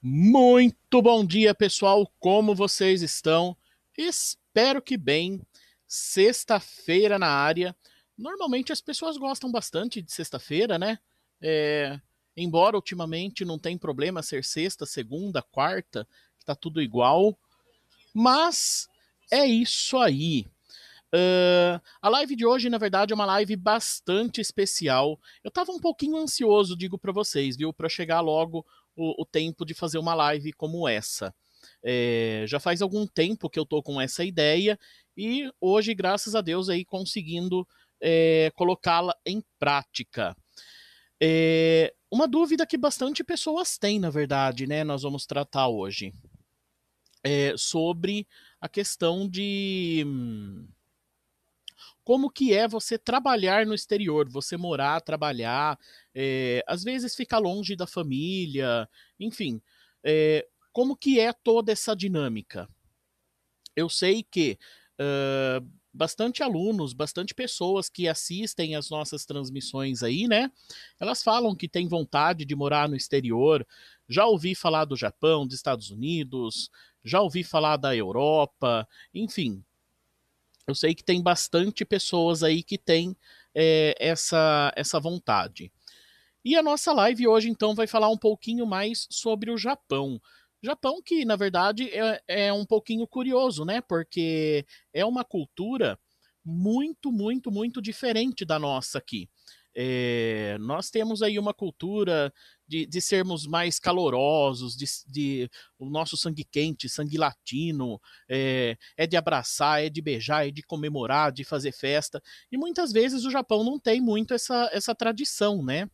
Muito bom dia, pessoal. Como vocês estão? Espero que bem. Sexta-feira na área. Normalmente as pessoas gostam bastante de sexta-feira, né? É, embora ultimamente não tem problema ser sexta, segunda, quarta, tá tudo igual. Mas é isso aí. Uh, a live de hoje, na verdade, é uma live bastante especial. Eu tava um pouquinho ansioso, digo para vocês, viu, para chegar logo o, o tempo de fazer uma live como essa. É, já faz algum tempo que eu tô com essa ideia e hoje, graças a Deus, aí conseguindo é, colocá-la em prática. É, uma dúvida que bastante pessoas têm, na verdade, né? Nós vamos tratar hoje. Sobre a questão de hum, como que é você trabalhar no exterior, você morar, trabalhar, é, às vezes ficar longe da família, enfim, é, como que é toda essa dinâmica? Eu sei que uh, bastante alunos, bastante pessoas que assistem as nossas transmissões aí, né? Elas falam que têm vontade de morar no exterior. Já ouvi falar do Japão, dos Estados Unidos, já ouvi falar da Europa, enfim, eu sei que tem bastante pessoas aí que tem é, essa, essa vontade. E a nossa live hoje, então, vai falar um pouquinho mais sobre o Japão. Japão que, na verdade, é, é um pouquinho curioso, né? Porque é uma cultura muito, muito, muito diferente da nossa aqui. É, nós temos aí uma cultura de, de sermos mais calorosos, de, de, o nosso sangue quente, sangue latino, é, é de abraçar, é de beijar, é de comemorar, de fazer festa. E muitas vezes o Japão não tem muito essa, essa tradição, né?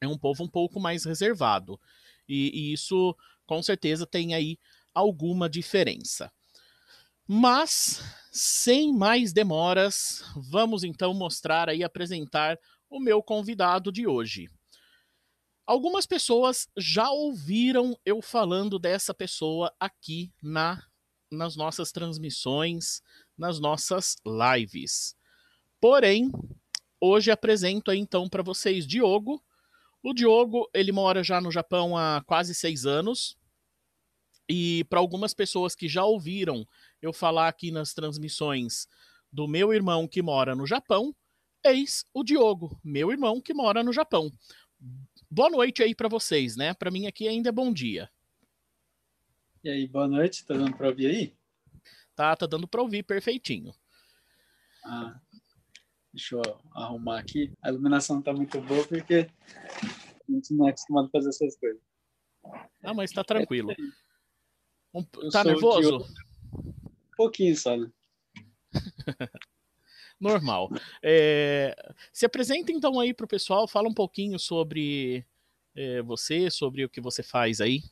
É um povo um pouco mais reservado. E, e isso, com certeza, tem aí alguma diferença. Mas, sem mais demoras, vamos então mostrar aí, apresentar o meu convidado de hoje. Algumas pessoas já ouviram eu falando dessa pessoa aqui na nas nossas transmissões, nas nossas lives. Porém, hoje apresento aí então para vocês Diogo. O Diogo, ele mora já no Japão há quase seis anos. E para algumas pessoas que já ouviram eu falar aqui nas transmissões do meu irmão que mora no Japão, eis o Diogo, meu irmão que mora no Japão. Boa noite aí para vocês, né? Para mim aqui ainda é bom dia. E aí, boa noite, tá dando para ouvir aí? Tá, tá dando para ouvir perfeitinho. Ah, deixa eu arrumar aqui. A iluminação não tá muito boa porque a gente não é acostumado a fazer essas coisas. Ah, mas tá tranquilo. Um, tá nervoso? Um pouquinho só, né? Normal. É, se apresenta então aí pro pessoal, fala um pouquinho sobre é, você, sobre o que você faz aí.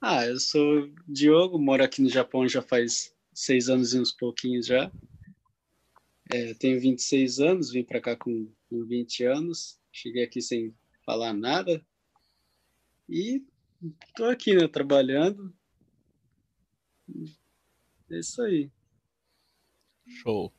Ah, eu sou Diogo, moro aqui no Japão já faz seis anos e uns pouquinhos já. É, tenho 26 anos, vim para cá com, com 20 anos. Cheguei aqui sem falar nada. E tô aqui, né, trabalhando. É isso aí. Show.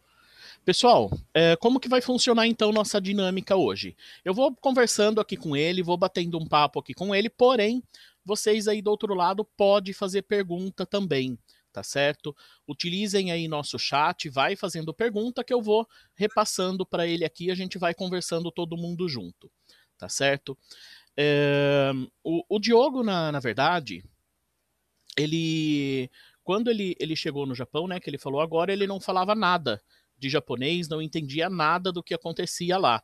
Pessoal, é, como que vai funcionar então nossa dinâmica hoje? Eu vou conversando aqui com ele, vou batendo um papo aqui com ele, porém, vocês aí do outro lado podem fazer pergunta também, tá certo? Utilizem aí nosso chat, vai fazendo pergunta que eu vou repassando para ele aqui, a gente vai conversando todo mundo junto, tá certo? É, o, o, Diogo, na, na verdade, ele quando ele, ele chegou no Japão, né, que ele falou agora, ele não falava nada de japonês, não entendia nada do que acontecia lá.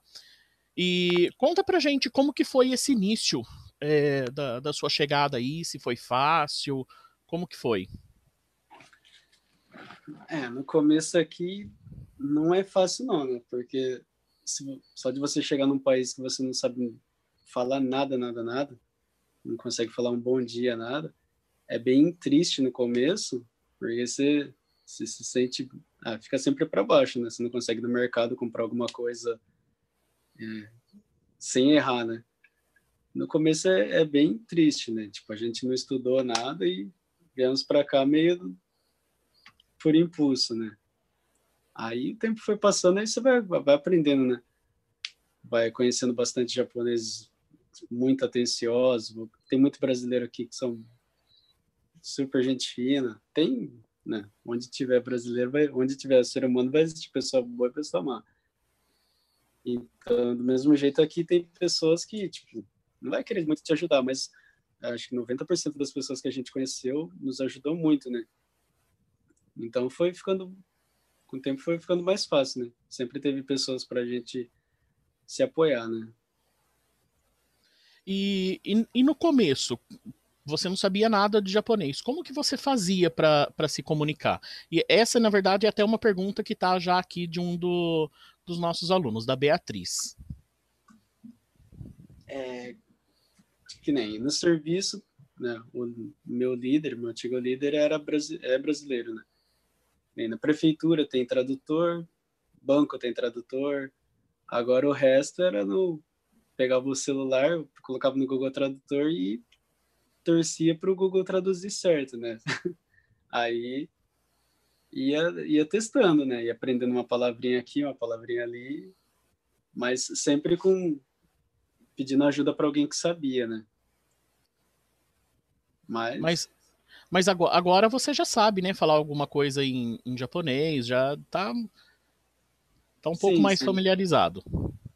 E conta pra gente como que foi esse início é, da, da sua chegada aí, se foi fácil, como que foi? É, no começo aqui não é fácil não, né? Porque se, só de você chegar num país que você não sabe falar nada, nada, nada, não consegue falar um bom dia, nada, é bem triste no começo, porque você, você se sente, ah, fica sempre para baixo, né? Você não consegue no mercado comprar alguma coisa é, sem errar, né? no começo é, é, bem triste, né? Tipo, a gente não estudou nada e viemos para cá meio por impulso, né? Aí o tempo foi passando, aí você vai, vai aprendendo, né? Vai conhecendo bastante japoneses muito atenciosos. Tem muito brasileiro aqui que são super gente fina. Tem, né? Onde tiver brasileiro, vai, onde tiver ser humano, vai existir pessoa boa e pessoa má. Então, do mesmo jeito aqui tem pessoas que, tipo, não vai querer muito te ajudar, mas acho que 90% das pessoas que a gente conheceu nos ajudou muito, né? Então foi ficando, com o tempo foi ficando mais fácil, né? Sempre teve pessoas para a gente se apoiar, né? E, e, e, no começo, você não sabia nada de japonês. Como que você fazia para se comunicar? E essa, na verdade, é até uma pergunta que está já aqui de um do, dos nossos alunos, da Beatriz. É, que nem no serviço, né, o meu líder, meu antigo líder era é brasileiro, né? Na prefeitura tem tradutor, banco tem tradutor, agora o resto era no pegava o celular, colocava no Google Tradutor e torcia para o Google traduzir certo, né? Aí ia, ia testando, né? Ia aprendendo uma palavrinha aqui, uma palavrinha ali, mas sempre com pedindo ajuda para alguém que sabia, né? Mas... mas, mas agora, agora você já sabe, né? Falar alguma coisa em, em japonês, já tá, tá um pouco sim, mais sim. familiarizado.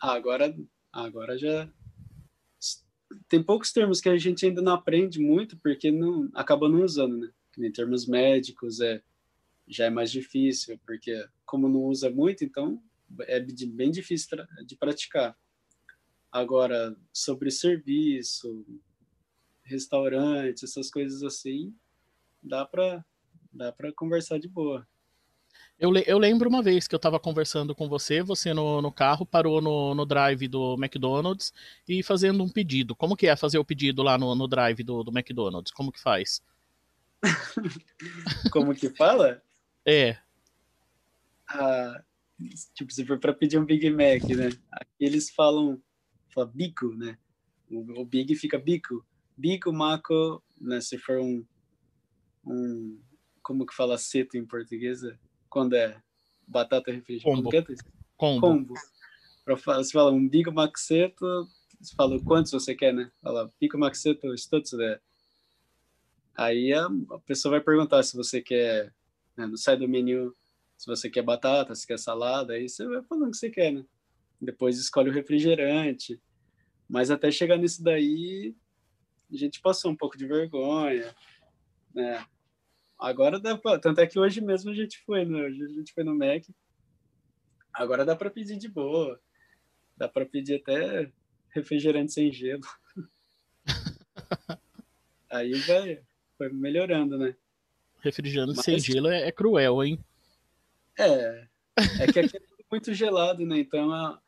Ah, agora, agora já tem poucos termos que a gente ainda não aprende muito porque não acaba não usando, né? Em termos médicos é já é mais difícil porque como não usa muito, então é bem difícil de praticar. Agora sobre serviço, restaurante, essas coisas assim, dá para dá para conversar de boa. Eu, eu lembro uma vez que eu estava conversando com você, você no, no carro parou no, no drive do McDonald's e fazendo um pedido. Como que é fazer o pedido lá no, no drive do, do McDonald's? Como que faz? Como que fala? É. Ah, tipo, se for para pedir um Big Mac, né? Aqui eles falam, fala bico, né? O, o Big fica bico bico, maco, né, se for um, um, como que fala seto em português? Quando é batata refrigerante. Combo. É Combo. Combo. Você fala um bico maxeto, você fala quantos você quer, né? Fala maxeto stutsu, né? Aí a, pessoa vai perguntar se você quer, né, no site do menu, se você quer batata, se quer salada, aí você vai falando o que você quer, né? Depois escolhe o refrigerante. Mas até chegar nisso daí, a gente passou um pouco de vergonha, né? Agora dá pra, tanto é que hoje mesmo a gente foi, né? Hoje a gente foi no Mac. Agora dá para pedir de boa. Dá para pedir até refrigerante sem gelo. Aí vai, foi melhorando, né? Refrigerante Mas... sem gelo é, é, cruel, hein? É. É que aqui é muito gelado, né? Então, a,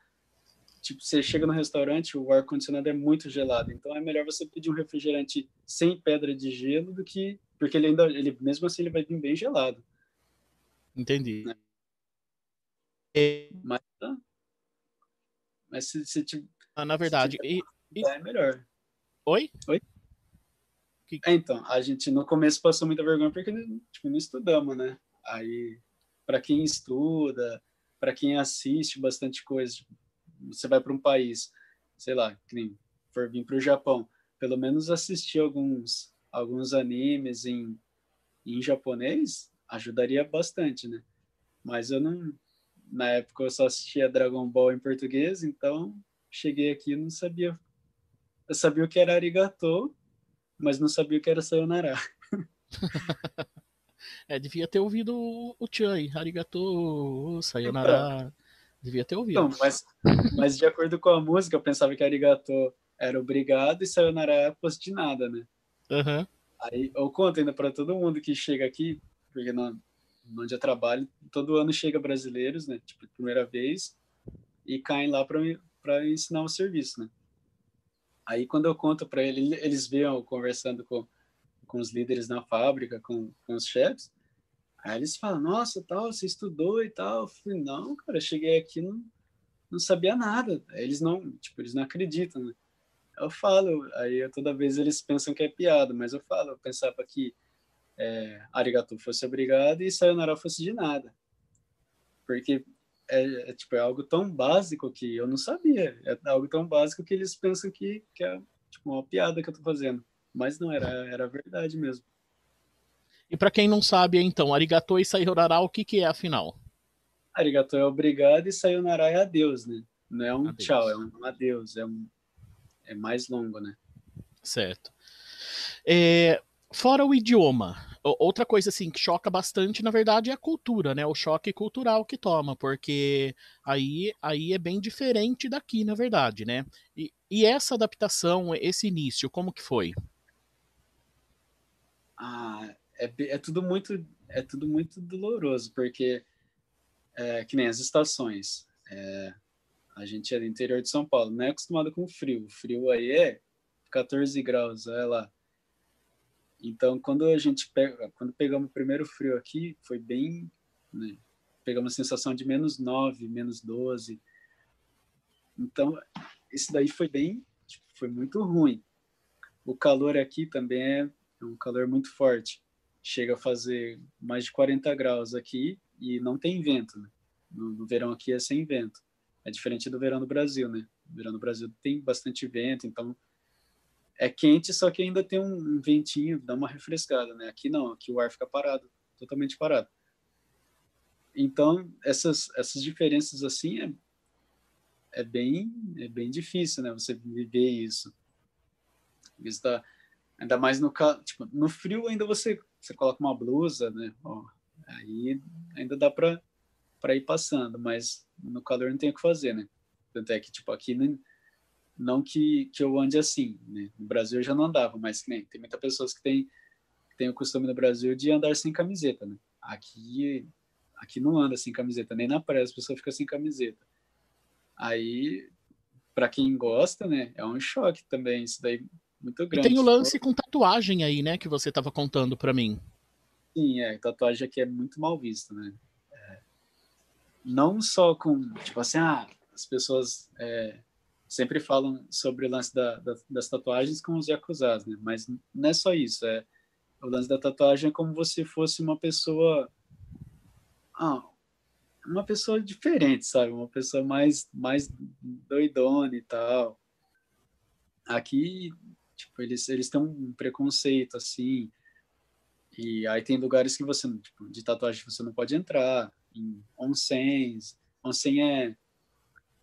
tipo, você chega no restaurante, o ar-condicionado é muito gelado. Então, é melhor você pedir um refrigerante sem pedra de gelo do que. Porque ele ainda, ele, mesmo assim, ele vai vir bem gelado. Entendi. Né? Mas, mas se, se, ah, na verdade, e, e... é melhor. Oi? Oi? Que... É, então, a gente no começo passou muita vergonha porque tipo, não estudamos, né? Aí, para quem estuda, para quem assiste bastante coisa, tipo, você vai para um país, sei lá, que nem for vir para o Japão, pelo menos assistir alguns alguns animes em, em japonês ajudaria bastante, né? Mas eu não, na época eu só assistia Dragon Ball em português, então cheguei aqui e não sabia. Eu sabia o que era arigato, mas não sabia o que era sayonara. é, devia ter ouvido o Chan arigato, sayonara. Então, devia ter ouvido. Então, mas, mas de acordo com a música, eu pensava que arigato era obrigado e sayonara é fosse de nada, né? Uhum. Aí eu conto ainda para todo mundo que chega aqui, porque não, onde eu trabalho, todo ano chega brasileiros, né? Tipo, primeira vez, e caem lá para ensinar o serviço, né? Aí quando eu conto para ele, eles veem conversando com, com os líderes na fábrica, com, com os chefes, aí eles falam, nossa, tal, você estudou e tal. Eu falei, não, cara, eu cheguei aqui não não sabia nada. Eles não, tipo, eles não acreditam, né? Eu falo, aí eu, toda vez eles pensam que é piada, mas eu falo, eu pensava que é, arigato fosse obrigado e sayonara fosse de nada. Porque é, é, tipo, é algo tão básico que eu não sabia. É algo tão básico que eles pensam que, que é tipo, uma piada que eu tô fazendo. Mas não, era, era verdade mesmo. E para quem não sabe, então, arigato e sayonara, o que, que é afinal? Arigato é obrigado e sayonara é adeus, né? Não é um adeus. tchau, é um adeus, é, um, é mais longo, né? Certo. É, fora o idioma, Outra coisa assim que choca bastante, na verdade, é a cultura, né? O choque cultural que toma, porque aí, aí é bem diferente daqui, na verdade, né? E, e essa adaptação, esse início, como que foi? Ah, é, é tudo muito é tudo muito doloroso, porque é, que nem as estações. É, a gente é do interior de São Paulo, não é acostumado com frio. O frio aí é 14 graus, olha lá. Então, quando a gente pega, quando pegamos o primeiro frio aqui, foi bem, né, pegamos a sensação de menos 9, menos 12. Então, esse daí foi bem, tipo, foi muito ruim. O calor aqui também é, é um calor muito forte. Chega a fazer mais de 40 graus aqui e não tem vento. Né? No, no verão aqui é sem vento. É diferente do verão do Brasil, né? O verão do Brasil tem bastante vento, então é quente, só que ainda tem um ventinho, dá uma refrescada, né? Aqui não, aqui o ar fica parado, totalmente parado. Então, essas, essas diferenças assim é, é, bem, é bem difícil, né? Você viver isso. Está, ainda mais no, tipo, no frio ainda você, você coloca uma blusa, né? Ó, aí ainda dá para ir passando, mas no calor não tem o que fazer, né? Tanto é que, tipo, aqui não que, que eu ande assim, né? No Brasil eu já não andava, mas nem, tem muitas pessoas que têm, que têm o costume no Brasil de andar sem camiseta, né? Aqui, aqui não anda sem camiseta, nem na praia as pessoas ficam sem camiseta. Aí, para quem gosta, né, é um choque também, isso daí muito grande. E tem o lance com tatuagem aí, né, que você estava contando para mim. Sim, é, tatuagem aqui é muito mal vista, né? Não só com, tipo assim, ah, as pessoas é, sempre falam sobre o lance da, da, das tatuagens com os yakuzas, né? Mas não é só isso, é o lance da tatuagem é como se fosse uma pessoa ah, uma pessoa diferente, sabe? Uma pessoa mais mais doidona e tal. Aqui, tipo, eles eles têm um preconceito assim. E aí tem lugares que você, tipo, de tatuagem você não pode entrar, em onsens. Onsen é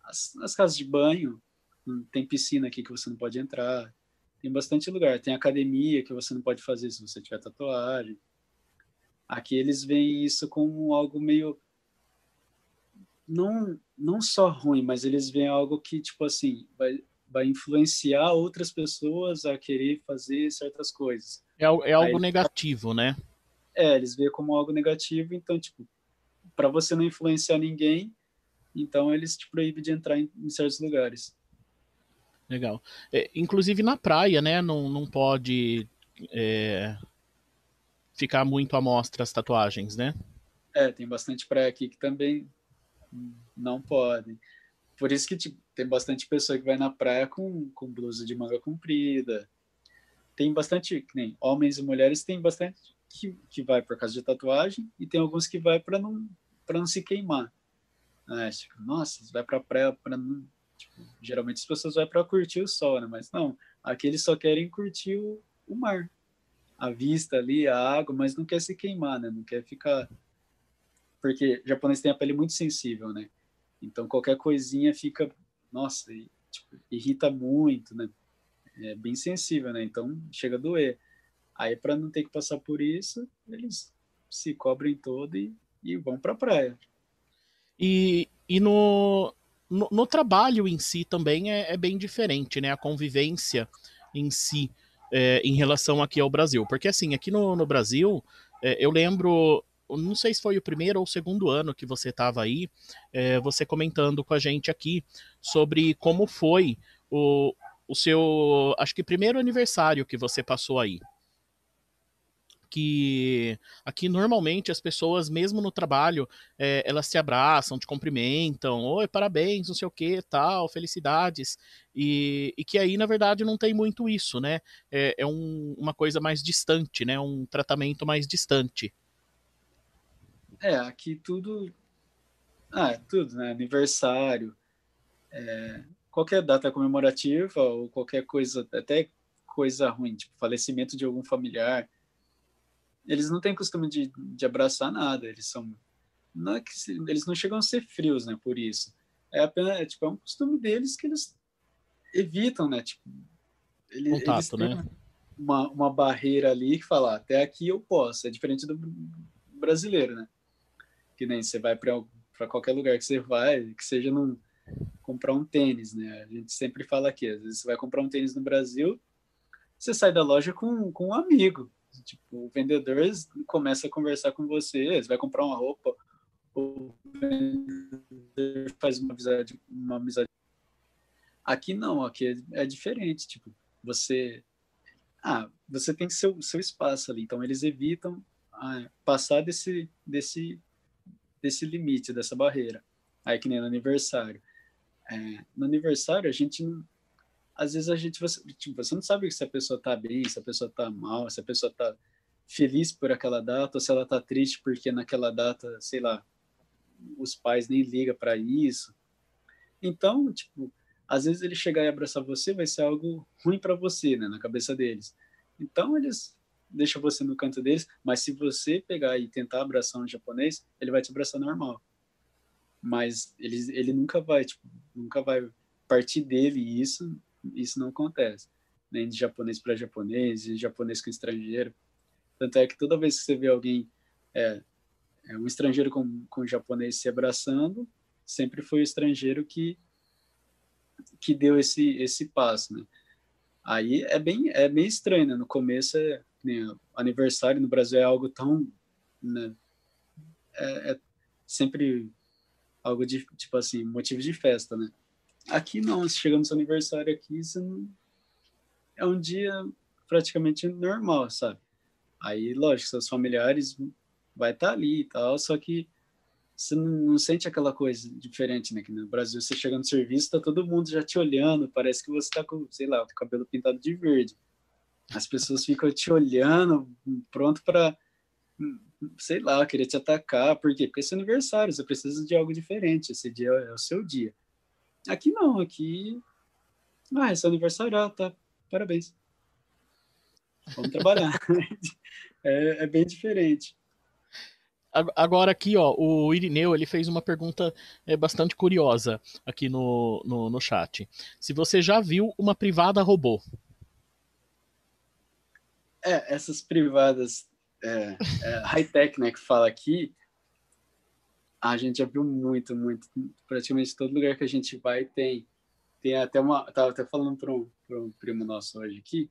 as, as casas de banho tem piscina aqui que você não pode entrar. Tem bastante lugar. Tem academia que você não pode fazer se você tiver tatuagem. Aqui eles veem isso como algo meio não não só ruim, mas eles veem algo que tipo assim vai, vai influenciar outras pessoas a querer fazer certas coisas. É, é algo Aí, negativo, né? É, eles veem como algo negativo, então tipo para você não influenciar ninguém, então eles te proíbem de entrar em, em certos lugares. Legal. É, inclusive na praia, né? Não, não pode é, ficar muito à mostra as tatuagens, né? É, tem bastante praia aqui que também não podem. Por isso que tipo, tem bastante pessoa que vai na praia com, com blusa de manga comprida. Tem bastante, que nem homens e mulheres, tem bastante que, que vai por causa de tatuagem e tem alguns que vai para não para não se queimar. É, tipo, nossa, vai para praia para não tipo, geralmente as pessoas vão para curtir o sol, né? Mas não, aqui eles só querem curtir o, o mar, a vista ali, a água, mas não quer se queimar, né? Não quer ficar porque japonês tem a pele muito sensível, né? Então qualquer coisinha fica, nossa, tipo, irrita muito, né? É bem sensível, né? Então chega a doer. Aí para não ter que passar por isso, eles se cobrem todo e, e vão para a praia. E, e no, no, no, trabalho em si também é, é, bem diferente, né? A convivência em si é, em relação aqui ao Brasil. Porque assim, aqui no, no Brasil, é, eu lembro não sei se foi o primeiro ou o segundo ano que você estava aí, é, você comentando com a gente aqui sobre como foi o, o seu, acho que primeiro aniversário que você passou aí. Que aqui normalmente as pessoas, mesmo no trabalho, é, elas se abraçam, te cumprimentam, oi, parabéns, não sei o que, tal, felicidades. E, e, que aí, na verdade, não tem muito isso, né? É, é um, uma coisa mais distante, né? Um tratamento mais distante. É, aqui tudo. Ah, é tudo, né? Aniversário, é, qualquer data comemorativa ou qualquer coisa, até coisa ruim, tipo falecimento de algum familiar. Eles não têm costume de, de abraçar nada, eles são. Não é que se, eles não chegam a ser frios, né? Por isso. É apenas, é, tipo, é um costume deles que eles evitam, né? Tipo, ele, Contato, eles né? Uma, uma barreira ali que fala, ah, até aqui eu posso. É diferente do brasileiro, né? que nem você vai para qualquer lugar que você vai, que seja num, comprar um tênis, né? A gente sempre fala aqui, às vezes você vai comprar um tênis no Brasil, você sai da loja com, com um amigo. Tipo, o vendedor começa a conversar com você, vai comprar uma roupa, o vendedor faz uma amizade, uma amizade. Aqui não, aqui é, é diferente, tipo, você ah, você tem seu seu espaço ali, então eles evitam ah, passar desse desse desse limite, dessa barreira. Aí que nem no aniversário. É, no aniversário, a gente não, às vezes a gente você, tipo, você não sabe se a pessoa tá bem, se a pessoa tá mal, se a pessoa tá feliz por aquela data ou se ela tá triste porque naquela data, sei lá, os pais nem ligam para isso. Então, tipo, às vezes ele chegar e abraçar você vai ser algo ruim para você, né, na cabeça deles. Então eles deixa você no canto deles, mas se você pegar e tentar abraçar um japonês, ele vai te abraçar normal. Mas ele, ele nunca vai, tipo, nunca vai partir dele isso, isso não acontece. Nem de japonês para japonês, de japonês com estrangeiro. Tanto é que toda vez que você vê alguém, é, é um estrangeiro com, com um japonês se abraçando, sempre foi o estrangeiro que que deu esse esse passo, né? Aí é bem é meio estranho, né? No começo é, né, aniversário no Brasil é algo tão. Né, é, é, sempre algo de, tipo assim, motivo de festa, né? Aqui não, se chega no seu aniversário aqui, você não, é um dia praticamente normal, sabe? Aí, lógico, seus familiares vai estar tá ali e tal, só que você não, não, sente aquela coisa diferente, né? Que no Brasil você chega no serviço, tá todo mundo já te olhando, parece que você tá com, sei lá, o cabelo pintado de verde. As pessoas ficam te olhando, pronto para, sei lá, querer te atacar. Por quê? Porque é aniversário, você precisa de algo diferente. Esse dia é o seu dia. Aqui não, aqui. Ah, esse é aniversário, ah, tá. Parabéns. Vamos trabalhar. é, é bem diferente. Agora aqui, ó, o Irineu ele fez uma pergunta é, bastante curiosa aqui no, no, no chat. Se você já viu uma privada robô? É, essas privadas é, é high-tech, né, que fala aqui, a gente já viu muito, muito. Praticamente todo lugar que a gente vai tem. Tem até uma. Tava até falando para um, um primo nosso hoje aqui.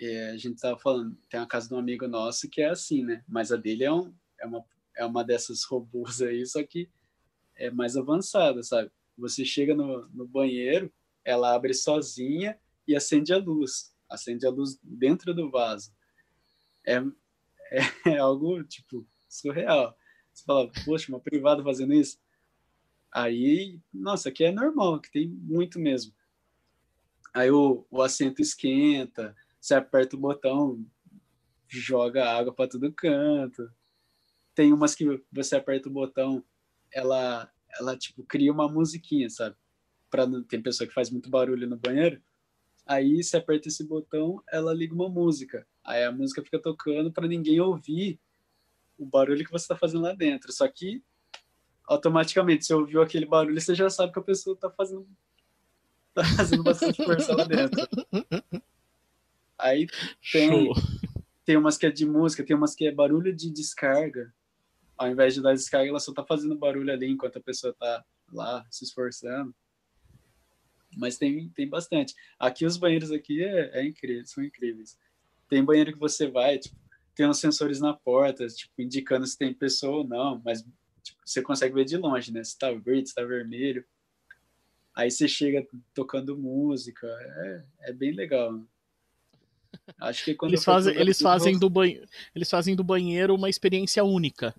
É, a gente tava falando, tem uma casa de um amigo nosso que é assim, né? Mas a dele é, um, é, uma, é uma dessas robôs aí, só que é mais avançada, sabe? Você chega no, no banheiro, ela abre sozinha e acende a luz. Acende a luz dentro do vaso. É, é, é algo, tipo, surreal. Você fala, poxa, uma privada fazendo isso? Aí, nossa, aqui é normal, que tem muito mesmo. Aí o, o assento esquenta, você aperta o botão, joga água para todo canto. Tem umas que você aperta o botão, ela, ela tipo cria uma musiquinha, sabe? Para tem pessoa que faz muito barulho no banheiro. Aí você aperta esse botão, ela liga uma música. Aí a música fica tocando para ninguém ouvir o barulho que você está fazendo lá dentro. Só que automaticamente, você ouviu aquele barulho, você já sabe que a pessoa está fazendo tá fazendo bastante força lá dentro. Aí tem, tem umas que é de música, tem umas que é barulho de descarga. Ao invés de dar descarga, ela só tá fazendo barulho ali enquanto a pessoa tá lá se esforçando. Mas tem, tem bastante. Aqui os banheiros aqui é, é incrível, são incríveis. Tem banheiro que você vai, tipo, tem uns sensores na porta, tipo, indicando se tem pessoa ou não, mas tipo, você consegue ver de longe, né? Se tá verde, se tá vermelho. Aí você chega tocando música, é, é bem legal. Acho que quando eles fazem, eles fazem do banho, eles fazem do banheiro uma experiência única.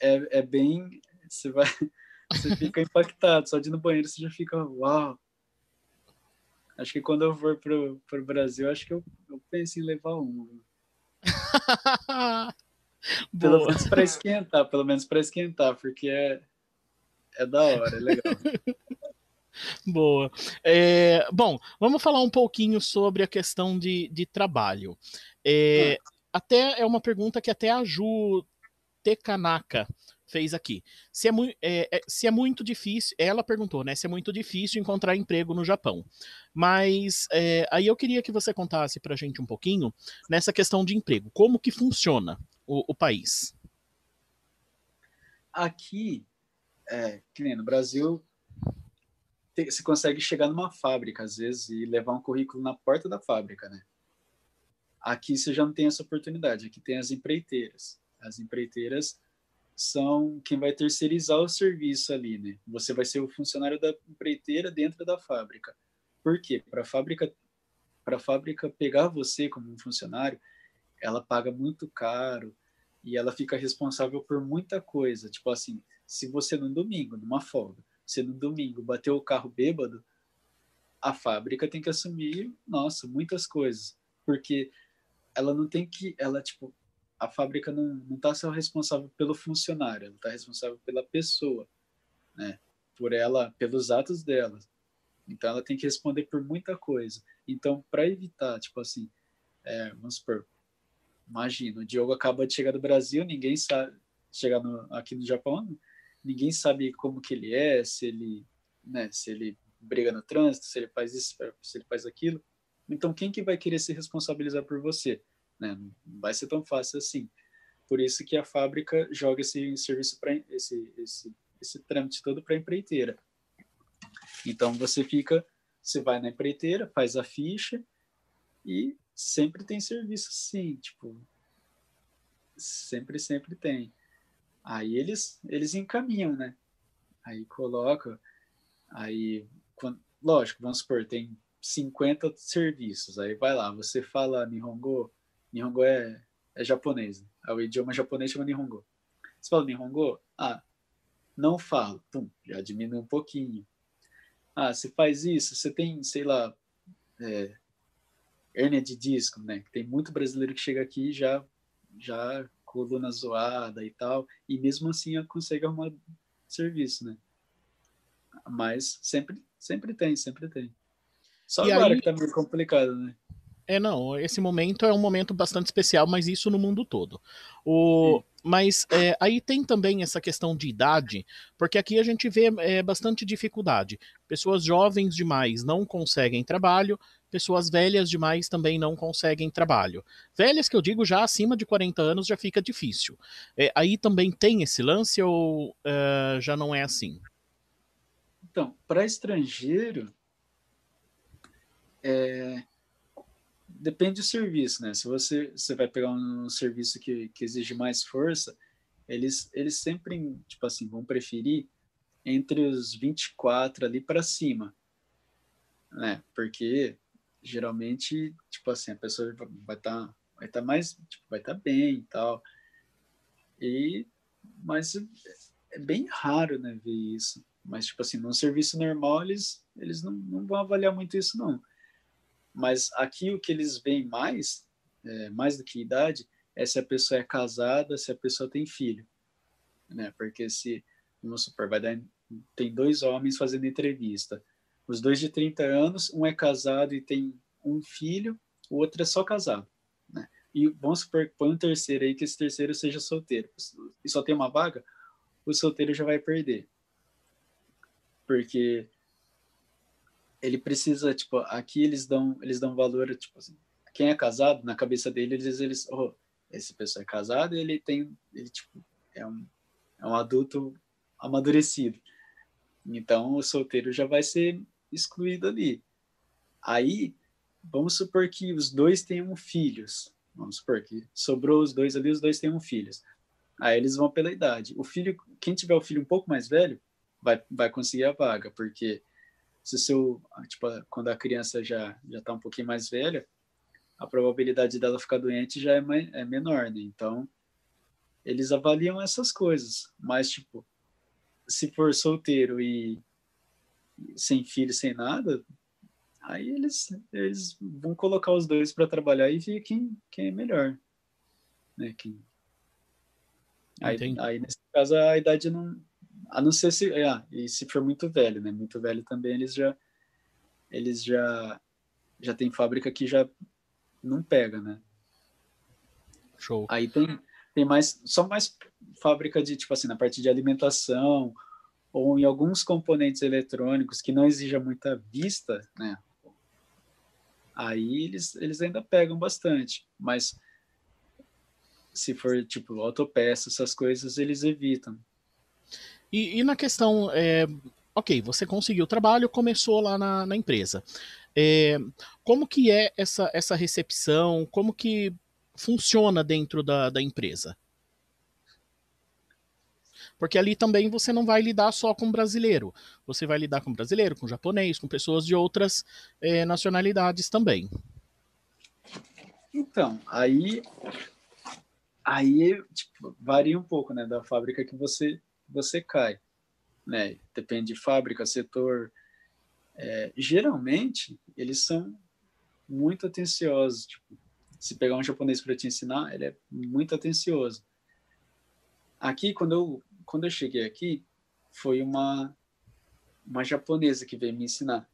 É, é bem, você vai, você fica impactado, só de ir no banheiro você já fica, uau. Acho que quando eu for pro, pro Brasil, acho que eu, eu penso em levar um. pelo menos para esquentar, pelo menos para esquentar, porque é, é da hora, é legal. Boa. É, bom, vamos falar um pouquinho sobre a questão de, de trabalho. É, ah. Até é uma pergunta que até a Ju Tekanaka fez aqui. Se é, é, é, se é muito difícil, ela perguntou, né? Se é muito difícil encontrar emprego no Japão. Mas é, aí eu queria que você contasse pra gente um pouquinho nessa questão de emprego. Como que funciona o, o país? Aqui, é, que nem no Brasil, você consegue chegar numa fábrica, às vezes, e levar um currículo na porta da fábrica, né? Aqui você já não tem essa oportunidade. Aqui tem as empreiteiras. As empreiteiras são quem vai terceirizar o serviço ali, né? Você vai ser o funcionário da empreiteira dentro da fábrica. Por quê? Para a fábrica, para fábrica pegar você como um funcionário, ela paga muito caro e ela fica responsável por muita coisa. Tipo assim, se você no domingo, numa folga, se no domingo bateu o carro bêbado, a fábrica tem que assumir, nossa, muitas coisas, porque ela não tem que, ela tipo, a fábrica não está só responsável pelo funcionário, ela está responsável pela pessoa, né? Por ela, pelos atos dela. Então ela tem que responder por muita coisa. Então para evitar, tipo assim, é, vamos supor, imagina, o Diogo acaba de chegar do Brasil, ninguém sabe chegar no, aqui no Japão, ninguém sabe como que ele é, se ele, né, se ele briga no trânsito, se ele faz isso, se ele faz aquilo. Então, quem que vai querer se responsabilizar por você? Né? Não vai ser tão fácil assim. Por isso que a fábrica joga esse serviço para esse, esse, esse trâmite todo para a empreiteira. Então, você fica, você vai na empreiteira, faz a ficha e sempre tem serviço sim, tipo, sempre, sempre tem. Aí eles, eles encaminham, né? Aí coloca, aí, quando, lógico, vamos supor, tem 50 serviços, aí vai lá, você fala Nihongo, Nihongo é, é japonês, né? o idioma japonês chama Nihongo. Você fala Nihongo? Ah, não falo, pum, já diminui um pouquinho. Ah, você faz isso, você tem, sei lá, é, hérnia de disco, né? Tem muito brasileiro que chega aqui já, já coluna zoada e tal, e mesmo assim consegue arrumar serviço, né? Mas sempre, sempre tem, sempre tem. Só e agora aí... que tá meio complicado, né? É, não, esse momento é um momento bastante especial, mas isso no mundo todo. O, mas é, aí tem também essa questão de idade, porque aqui a gente vê é, bastante dificuldade. Pessoas jovens demais não conseguem trabalho, pessoas velhas demais também não conseguem trabalho. Velhas que eu digo já acima de 40 anos já fica difícil. É, aí também tem esse lance ou uh, já não é assim? Então, para estrangeiro, é, depende do serviço, né? Se você, você vai pegar um, serviço que, que exige mais força, eles, eles sempre, tipo assim, vão preferir entre os 24 ali para cima, né? Porque geralmente, tipo assim, a pessoa vai estar tá, vai tá mais, tipo, vai estar tá bem e tal. E, mas é bem raro, né, ver isso. Mas, tipo assim, num serviço normal, eles, eles não, não vão avaliar muito isso, não. Mas aqui o que eles veem mais, é, mais do que idade, é se a pessoa é casada, se a pessoa tem filho. Né? Porque se, vamos supor, vai dar, tem dois homens fazendo entrevista. Os dois de 30 anos, um é casado e tem um filho, o outro é só casado. Né? E vamos supor põe um terceiro aí, que esse terceiro seja solteiro. E só tem uma vaga, o solteiro já vai perder. Porque ele precisa, tipo, aqui eles dão, eles dão valor, tipo assim, quem é casado, na cabeça dele, eles, eles oh, esse pessoa é casado, ele tem, ele, tipo, é um, é um adulto amadurecido. Então, o solteiro já vai ser excluído ali. Aí, vamos supor que os dois tenham filhos. Vamos supor que sobrou os dois ali, os dois tenham filhos. Aí eles vão pela idade. O filho, quem tiver o filho um pouco mais velho, vai, vai conseguir a vaga, porque se seu, tipo, quando a criança já já está um pouquinho mais velha, a probabilidade dela ficar doente já é, mais, é menor, né? Então, eles avaliam essas coisas, mas tipo, se for solteiro e sem filho, sem nada, aí eles eles vão colocar os dois para trabalhar e ver quem quem é melhor, né? Quem Aí, aí, nesse caso, a idade não, a não ser se, é, e se for muito velho, né? Muito velho também eles já eles já já tem fábrica que já não pega, né? Show. Aí tem tem mais só mais fábrica de tipo assim na parte de alimentação ou em alguns componentes eletrônicos que não exija muita vista, né? Aí eles eles ainda pegam bastante, mas se for tipo autopeça, essas coisas eles evitam. E, e na questão, é, ok, você conseguiu o trabalho, começou lá na, na empresa. É, como que é essa, essa recepção? Como que funciona dentro da, da empresa? Porque ali também você não vai lidar só com brasileiro. Você vai lidar com brasileiro, com japonês, com pessoas de outras é, nacionalidades também. Então, aí aí tipo, varia um pouco, né, da fábrica que você você cai, né? Depende de fábrica, setor. É, geralmente, eles são muito atenciosos. Tipo, se pegar um japonês para te ensinar, ele é muito atencioso. Aqui, quando eu, quando eu cheguei aqui, foi uma, uma japonesa que veio me ensinar.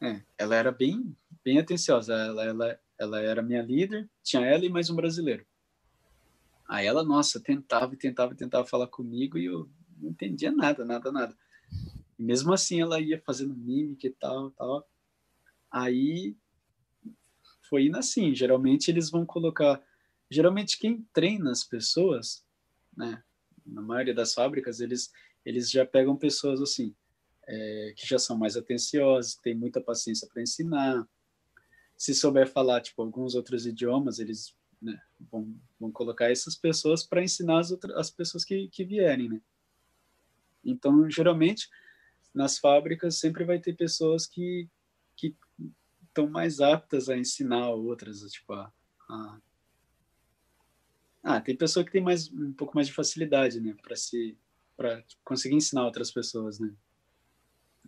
É, ela era bem, bem atenciosa. Ela, ela, ela era minha líder, tinha ela e mais um brasileiro. Aí ela, nossa, tentava e tentava e tentava falar comigo e eu não entendia nada, nada, nada. E mesmo assim ela ia fazendo mímica e tal, tal. Aí foi indo assim. Geralmente eles vão colocar. Geralmente quem treina as pessoas, né? Na maioria das fábricas, eles, eles já pegam pessoas assim, é, que já são mais atenciosas, que têm muita paciência para ensinar. Se souber falar, tipo, alguns outros idiomas, eles né? Vão, vão colocar essas pessoas para ensinar as, outras, as pessoas que, que vierem, né? Então, geralmente, nas fábricas sempre vai ter pessoas que que estão mais aptas a ensinar outras, tipo a, a... ah, tem pessoa que tem mais um pouco mais de facilidade, né, para se para conseguir ensinar outras pessoas, né?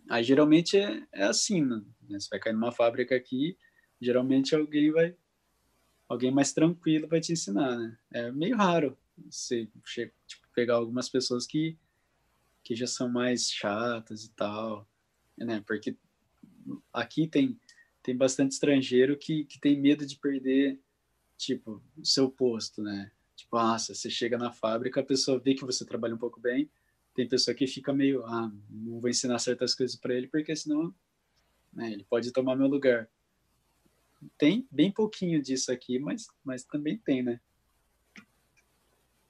Aí geralmente é, é assim, né? Você vai cair numa fábrica aqui, geralmente alguém vai alguém mais tranquilo vai te ensinar, né? É meio raro você tipo, pegar algumas pessoas que, que já são mais chatas e tal, né? Porque aqui tem, tem bastante estrangeiro que, que tem medo de perder, tipo, o seu posto, né? Tipo, nossa, você chega na fábrica, a pessoa vê que você trabalha um pouco bem, tem pessoa que fica meio, ah, não vou ensinar certas coisas para ele, porque senão né, ele pode tomar meu lugar. Tem bem pouquinho disso aqui, mas, mas também tem, né?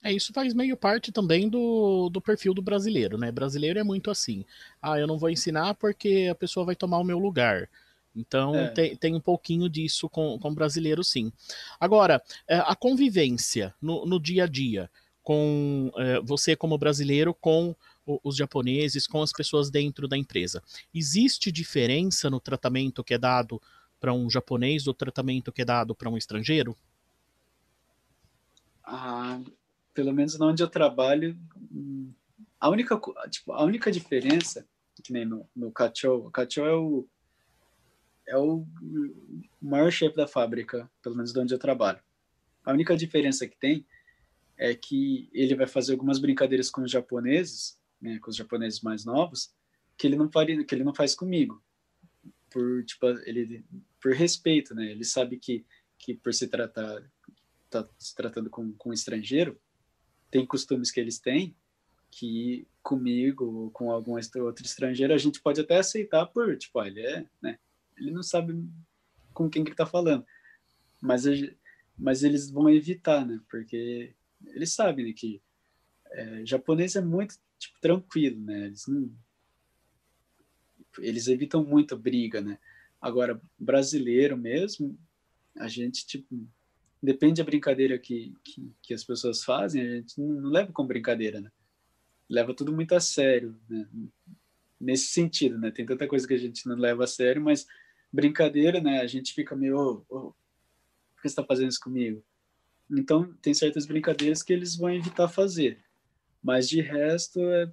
É, isso faz meio parte também do, do perfil do brasileiro, né? Brasileiro é muito assim. Ah, eu não vou ensinar porque a pessoa vai tomar o meu lugar. Então é. tem, tem um pouquinho disso com, com o brasileiro, sim. Agora, é, a convivência no, no dia a dia com é, você como brasileiro com os japoneses, com as pessoas dentro da empresa. Existe diferença no tratamento que é dado para um japonês do tratamento que é dado para um estrangeiro? Ah, pelo menos onde eu trabalho, hum, a única, tipo, a única diferença, que nem no, no Kachou, o Kachou é o, é o maior chefe da fábrica, pelo menos de onde eu trabalho. A única diferença que tem é que ele vai fazer algumas brincadeiras com os japoneses, né, com os japoneses mais novos, que ele não faria, que ele não faz comigo, por tipo ele por respeito, né? Ele sabe que que por se tratar tá se tratando com, com um estrangeiro, tem costumes que eles têm que comigo ou com algum outro estrangeiro a gente pode até aceitar por tipo, ele é, né? Ele não sabe com quem que tá falando, mas mas eles vão evitar, né? Porque eles sabem né, que é, japonês é muito tipo tranquilo, né? Eles não eles evitam muito briga, né? Agora brasileiro mesmo, a gente tipo depende da brincadeira que, que, que, as pessoas fazem, a gente não, não, leva como brincadeira, né? Leva tudo muito a sério, né? Nesse sentido, né? Tem tanta coisa que a gente não leva a sério, mas brincadeira, né? A gente fica meio, oh, oh, por que você está fazendo isso comigo? Então, tem certas brincadeiras que eles vão evitar fazer. Mas, de resto, é,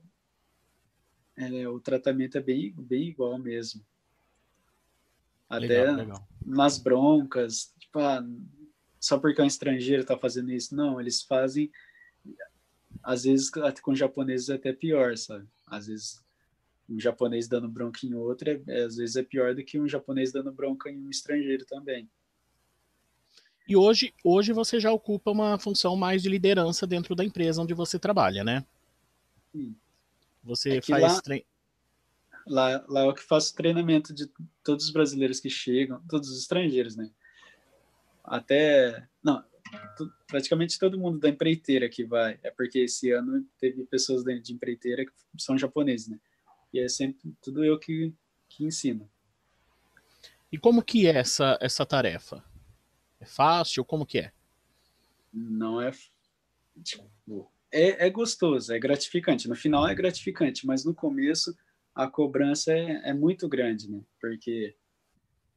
é, o tratamento é bem, bem igual mesmo. Até legal, legal. nas broncas, tipo, ah, só porque é um estrangeiro está fazendo isso. Não, eles fazem, às vezes, com japoneses é até pior, sabe? Às vezes, um japonês dando bronca em outro, é, é, às vezes é pior do que um japonês dando bronca em um estrangeiro também. E hoje, hoje você já ocupa uma função mais de liderança dentro da empresa onde você trabalha, né? Sim. Você é faz. Lá, lá, lá eu que faço treinamento de todos os brasileiros que chegam, todos os estrangeiros, né? Até. Não, praticamente todo mundo da empreiteira que vai. É porque esse ano teve pessoas de empreiteira que são japoneses, né? E é sempre tudo eu que, que ensino. E como que é essa, essa tarefa? É fácil? Como que é? Não é. Tipo, é, é gostoso, é gratificante. No final é gratificante, mas no começo a cobrança é, é muito grande, né? Porque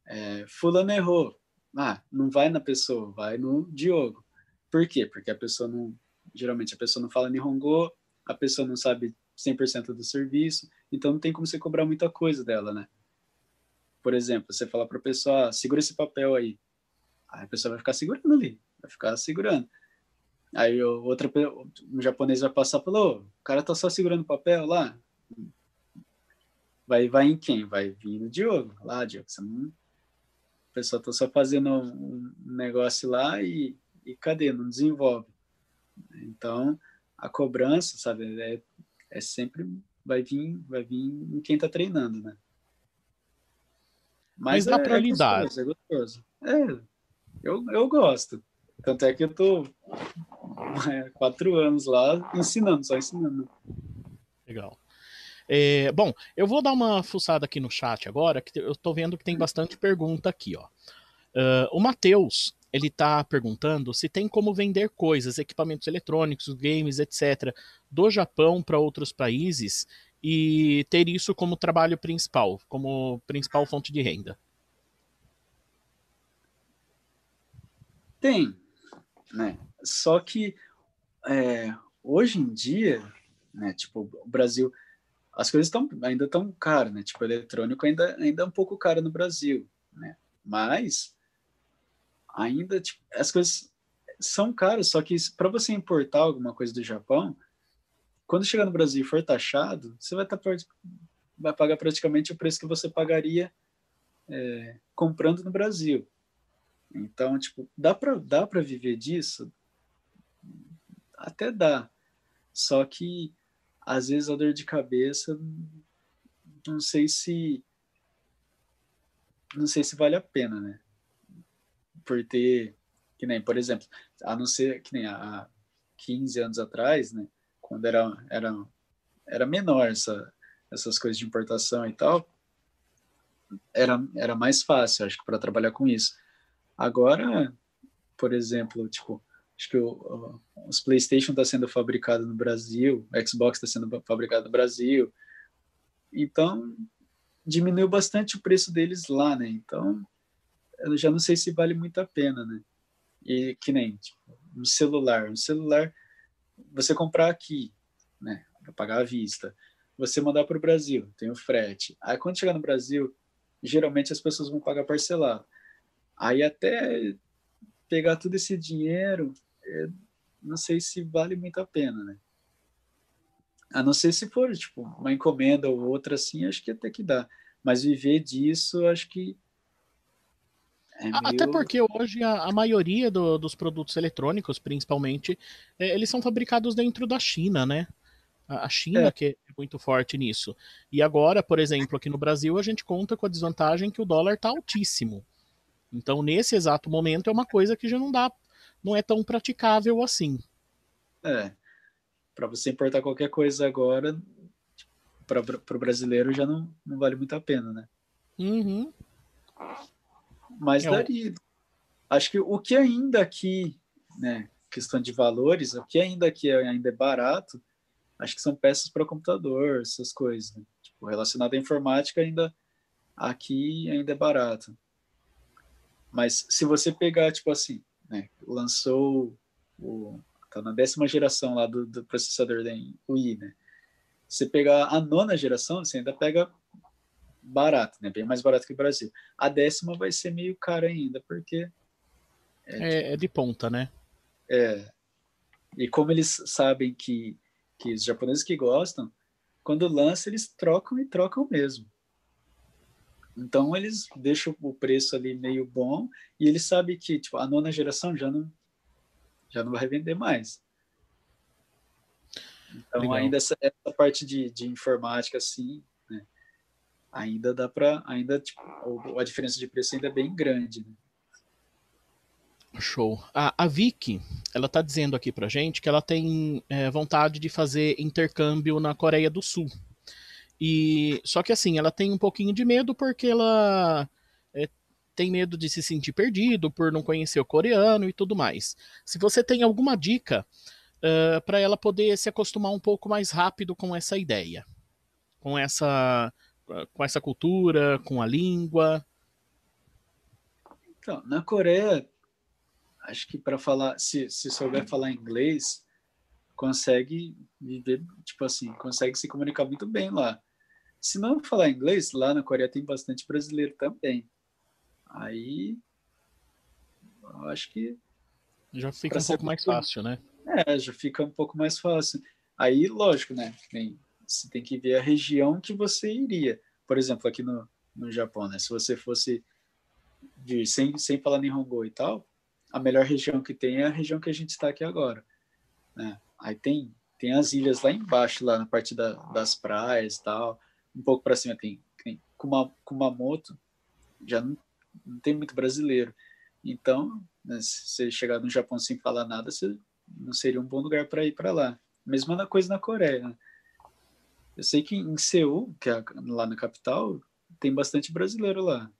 é, fulano errou. Ah, não vai na pessoa, vai no Diogo. Por quê? Porque a pessoa não. Geralmente a pessoa não fala Nihongo, a pessoa não sabe 100% do serviço, então não tem como você cobrar muita coisa dela, né? Por exemplo, você fala para a pessoa, ah, segura esse papel aí. Aí a pessoa vai ficar segurando ali, vai ficar segurando. Aí outra um japonês vai passar e falou, o cara tá só segurando o papel lá. Vai, vai em quem? Vai vir no Diogo. Lá, Diogo, você não... A pessoa tá só fazendo um negócio lá e, e cadê? Não desenvolve. Então, a cobrança, sabe, é, é sempre vai vir, vai vir em quem tá treinando, né? Mas, Mas dá é, pra é lidar. Gostoso, é gostoso. É, eu, eu gosto. Tanto é que eu tô é, quatro anos lá ensinando, só ensinando. Legal. É, bom, eu vou dar uma fuçada aqui no chat agora, que eu tô vendo que tem bastante pergunta aqui, ó. Uh, o Matheus, ele tá perguntando se tem como vender coisas, equipamentos eletrônicos, games, etc., do Japão para outros países e ter isso como trabalho principal, como principal fonte de renda. Tem, né? Só que é, hoje em dia, né? Tipo, o Brasil, as coisas estão ainda estão caras, né? Tipo, eletrônico ainda ainda é um pouco caro no Brasil, né? Mas ainda tipo, as coisas são caras, só que para você importar alguma coisa do Japão, quando chegar no Brasil e for taxado, você vai tá, vai pagar praticamente o preço que você pagaria é, comprando no Brasil. Então, tipo, dá para dá viver disso? Até dá. Só que às vezes a dor de cabeça não sei se não sei se vale a pena, né? Por ter que nem, por exemplo, a não ser que nem há 15 anos atrás, né, quando era era era menor essa essas coisas de importação e tal, era era mais fácil, acho que para trabalhar com isso. Agora, por exemplo, tipo, acho que o, os PlayStation está sendo fabricado no Brasil, Xbox está sendo fabricado no Brasil, então diminuiu bastante o preço deles lá, né? Então eu já não sei se vale muito a pena, né? E que nem tipo, um celular, um celular você comprar aqui, né? Para pagar à vista, você mandar para o Brasil, tem o frete. Aí quando chegar no Brasil, geralmente as pessoas vão pagar parcelado. Aí até pegar todo esse dinheiro, é, não sei se vale muito a pena, né? A não ser se for, tipo, uma encomenda ou outra assim, acho que até que dá. Mas viver disso, acho que. É meio... Até porque hoje a, a maioria do, dos produtos eletrônicos, principalmente, é, eles são fabricados dentro da China, né? A China é. que é muito forte nisso. E agora, por exemplo, aqui no Brasil, a gente conta com a desvantagem que o dólar está altíssimo. Então, nesse exato momento, é uma coisa que já não dá, não é tão praticável assim. É. Para você importar qualquer coisa agora, para o brasileiro já não, não vale muito a pena, né? Uhum. Mas é daria. Acho que o que ainda aqui, né, questão de valores, o que ainda aqui é, ainda é barato, acho que são peças para computador, essas coisas. Né? Tipo, relacionado à informática, ainda aqui ainda é barato. Mas se você pegar, tipo assim, né, lançou o, tá na décima geração lá do, do processador da UI, né? Você pegar a nona geração, você ainda pega barato, né? Bem mais barato que o Brasil. A décima vai ser meio cara ainda, porque é, é, é de ponta, né? É. E como eles sabem que, que os japoneses que gostam, quando lança, eles trocam e trocam mesmo. Então eles deixam o preço ali meio bom e eles sabem que tipo, a nona geração já não já não vai vender mais. Então Legal. ainda essa, essa, parte de, de informática assim, né, ainda dá para ainda tipo, a diferença de preço ainda é bem grande. Né? Show. A, a Vicky, ela tá dizendo aqui pra gente que ela tem é, vontade de fazer intercâmbio na Coreia do Sul. E só que assim, ela tem um pouquinho de medo porque ela é, tem medo de se sentir perdido por não conhecer o coreano e tudo mais. Se você tem alguma dica uh, para ela poder se acostumar um pouco mais rápido com essa ideia, com essa com essa cultura, com a língua. Então, na Coreia, acho que para falar, se, se souber falar inglês, consegue viver, tipo assim, consegue se comunicar muito bem lá. Se não falar inglês, lá na Coreia tem bastante brasileiro também. Aí, eu acho que. Já fica um pouco mais fácil, né? É, já fica um pouco mais fácil. Aí, lógico, né? Tem, você tem que ver a região que você iria. Por exemplo, aqui no, no Japão, né? Se você fosse vir sem, sem falar Nihongo e tal, a melhor região que tem é a região que a gente está aqui agora. Né? Aí tem, tem as ilhas lá embaixo, lá na parte da, das praias e tal um pouco para cima tem, tem Kumamoto, já não, não tem muito brasileiro. Então, né, se você chegar no Japão sem falar nada, você não seria um bom lugar para ir para lá. Mesma coisa na Coreia. Né? Eu sei que em Seul, que é lá na capital, tem bastante brasileiro lá.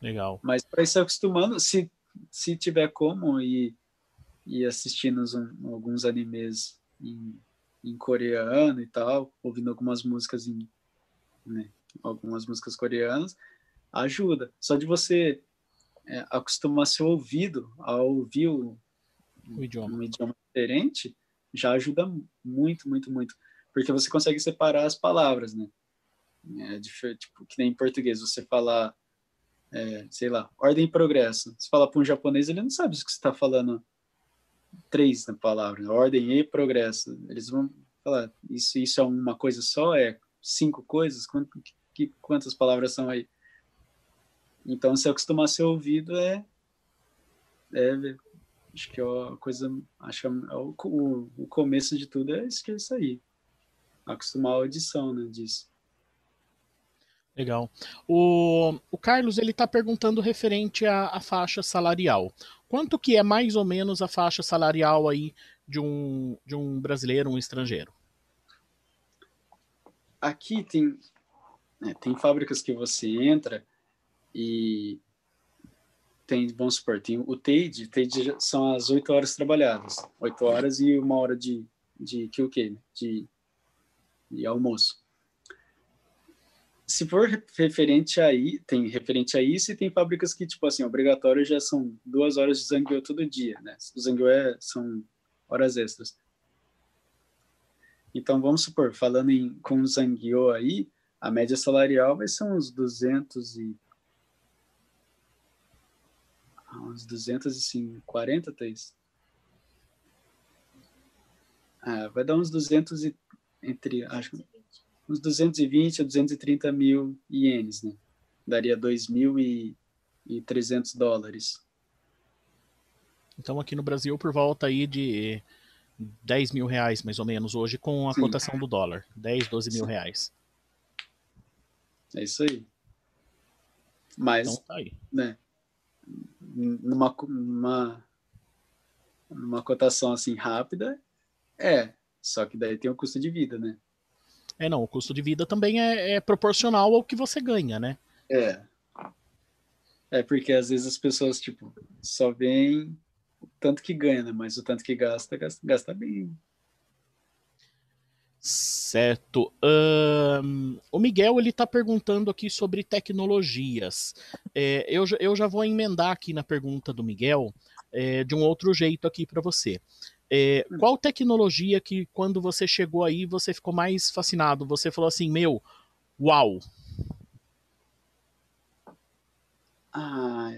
Legal. Mas para ir se acostumando, se, se tiver como ir, ir assistindo alguns animes em, em coreano e tal, ouvindo algumas músicas em né, algumas músicas coreanas, ajuda. Só de você é, acostumar seu ouvido a ouvir o, o idioma. um idioma diferente, já ajuda muito, muito, muito. Porque você consegue separar as palavras, né? É, tipo, que nem em português, você falar, é, sei lá, ordem e progresso. Você fala para um japonês, ele não sabe o que você está falando três na palavra, ordem e progresso. Eles vão falar, isso, isso é uma coisa só? É cinco coisas? Quanto, que, quantas palavras são aí? Então, se acostumar a ser ouvido é, é Acho que é a coisa, acho que é o, o, o começo de tudo é isso, que é isso aí. Acostumar a audição, né, disso. Legal. O, o Carlos ele está perguntando referente à, à, faixa salarial. Quanto que é mais ou menos a faixa salarial aí de um, de um brasileiro, um estrangeiro? Aqui tem, né, tem fábricas que você entra e tem, vamos supor, tem o TADE, TADE são as oito horas trabalhadas, oito horas e uma hora de, de QQ, de, de almoço. Se for referente aí, tem referente a isso e tem fábricas que, tipo assim, obrigatório já são duas horas de zangueu todo dia, né? O zangueu é, são horas extras. Então, vamos supor, falando em, com o zangueu aí, a média salarial vai ser uns 200 e uns 240, Thaís? Ah, vai dar uns 200 e, entre, acho uns 220 a 230 mil ienes, né? Daria 2.300 dólares. Então aqui no Brasil por volta aí de 10 mil reais, mais ou menos, hoje com a Sim. cotação do dólar. 10, 12 mil Sim. reais. É isso aí. Mas, então, tá aí. né, numa, numa, numa cotação assim rápida, é. Só que daí tem o custo de vida, né? É, não, o custo de vida também é, é proporcional ao que você ganha, né? É. É porque às vezes as pessoas, tipo, só veem o tanto que ganha, né? Mas o tanto que gasta, gasta, gasta bem. Certo. Um, o Miguel ele está perguntando aqui sobre tecnologias. É, eu, eu já vou emendar aqui na pergunta do Miguel é, de um outro jeito aqui para você. É, qual tecnologia que quando você chegou aí você ficou mais fascinado? Você falou assim, meu, uau. Ah,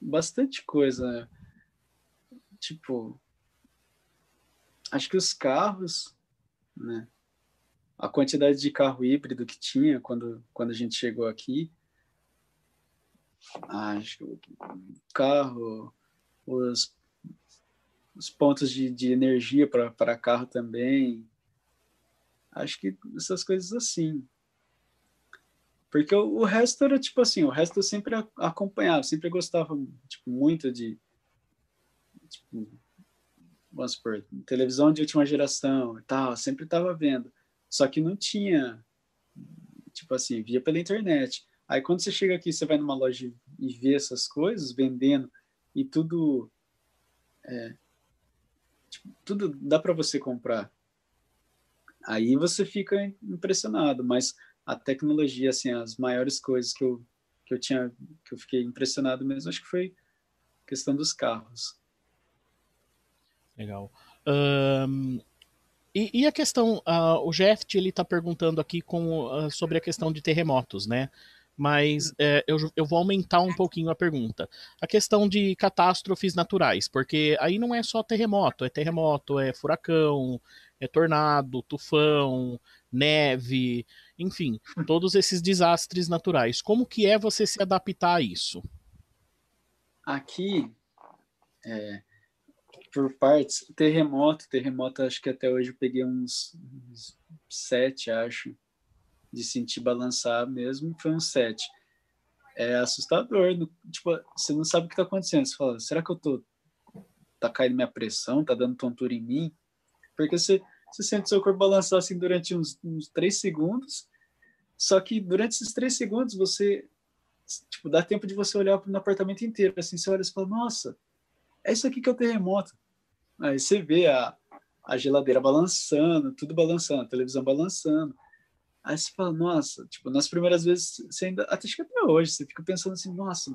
bastante coisa. Né? Tipo, acho que os carros né? A quantidade de carro híbrido que tinha quando, quando a gente chegou aqui, acho que o carro, os, os pontos de, de energia para carro também, acho que essas coisas assim. Porque o, o, resto era tipo assim, o resto eu sempre acompanhava, sempre gostava tipo, muito de tipo, vamos supor, televisão de última geração e tal, sempre estava vendo. Só que não tinha, tipo assim, via pela internet. Aí quando você chega aqui, você vai numa loja e vê essas coisas vendendo e tudo, é, tipo, tudo dá para você comprar. Aí você fica impressionado, mas a tecnologia, assim, as maiores coisas que eu, que eu tinha, que eu fiquei impressionado mesmo, acho que foi questão dos carros. Legal. Um, e, e, a questão, uh, o Jeff ele está perguntando aqui com, uh, sobre a questão de terremotos, né? Mas uh, eu, eu vou aumentar um pouquinho a pergunta. A questão de catástrofes naturais, porque aí não é só terremoto, é terremoto, é furacão, é tornado, tufão, neve, enfim, todos esses desastres naturais. Como que é você se adaptar a isso? Aqui, é, por partes. Terremoto, terremoto, acho que até hoje eu peguei uns, uns sete, acho, de sentir balançar mesmo, foi um sete. É assustador, no, tipo, você não sabe o que está acontecendo. Você fala, será que eu tô tá caindo minha pressão, tá dando tontura em mim? Porque você, você sente seu corpo balançar assim durante uns, uns três segundos, só que durante esses três segundos você tipo, dá tempo de você olhar no apartamento inteiro, assim, você olha e fala, nossa, é isso aqui que é o terremoto. Aí você vê a, a geladeira balançando, tudo balançando, a televisão balançando. Aí você fala, nossa, tipo, nas primeiras vezes, você ainda, até que até hoje, você fica pensando assim, nossa,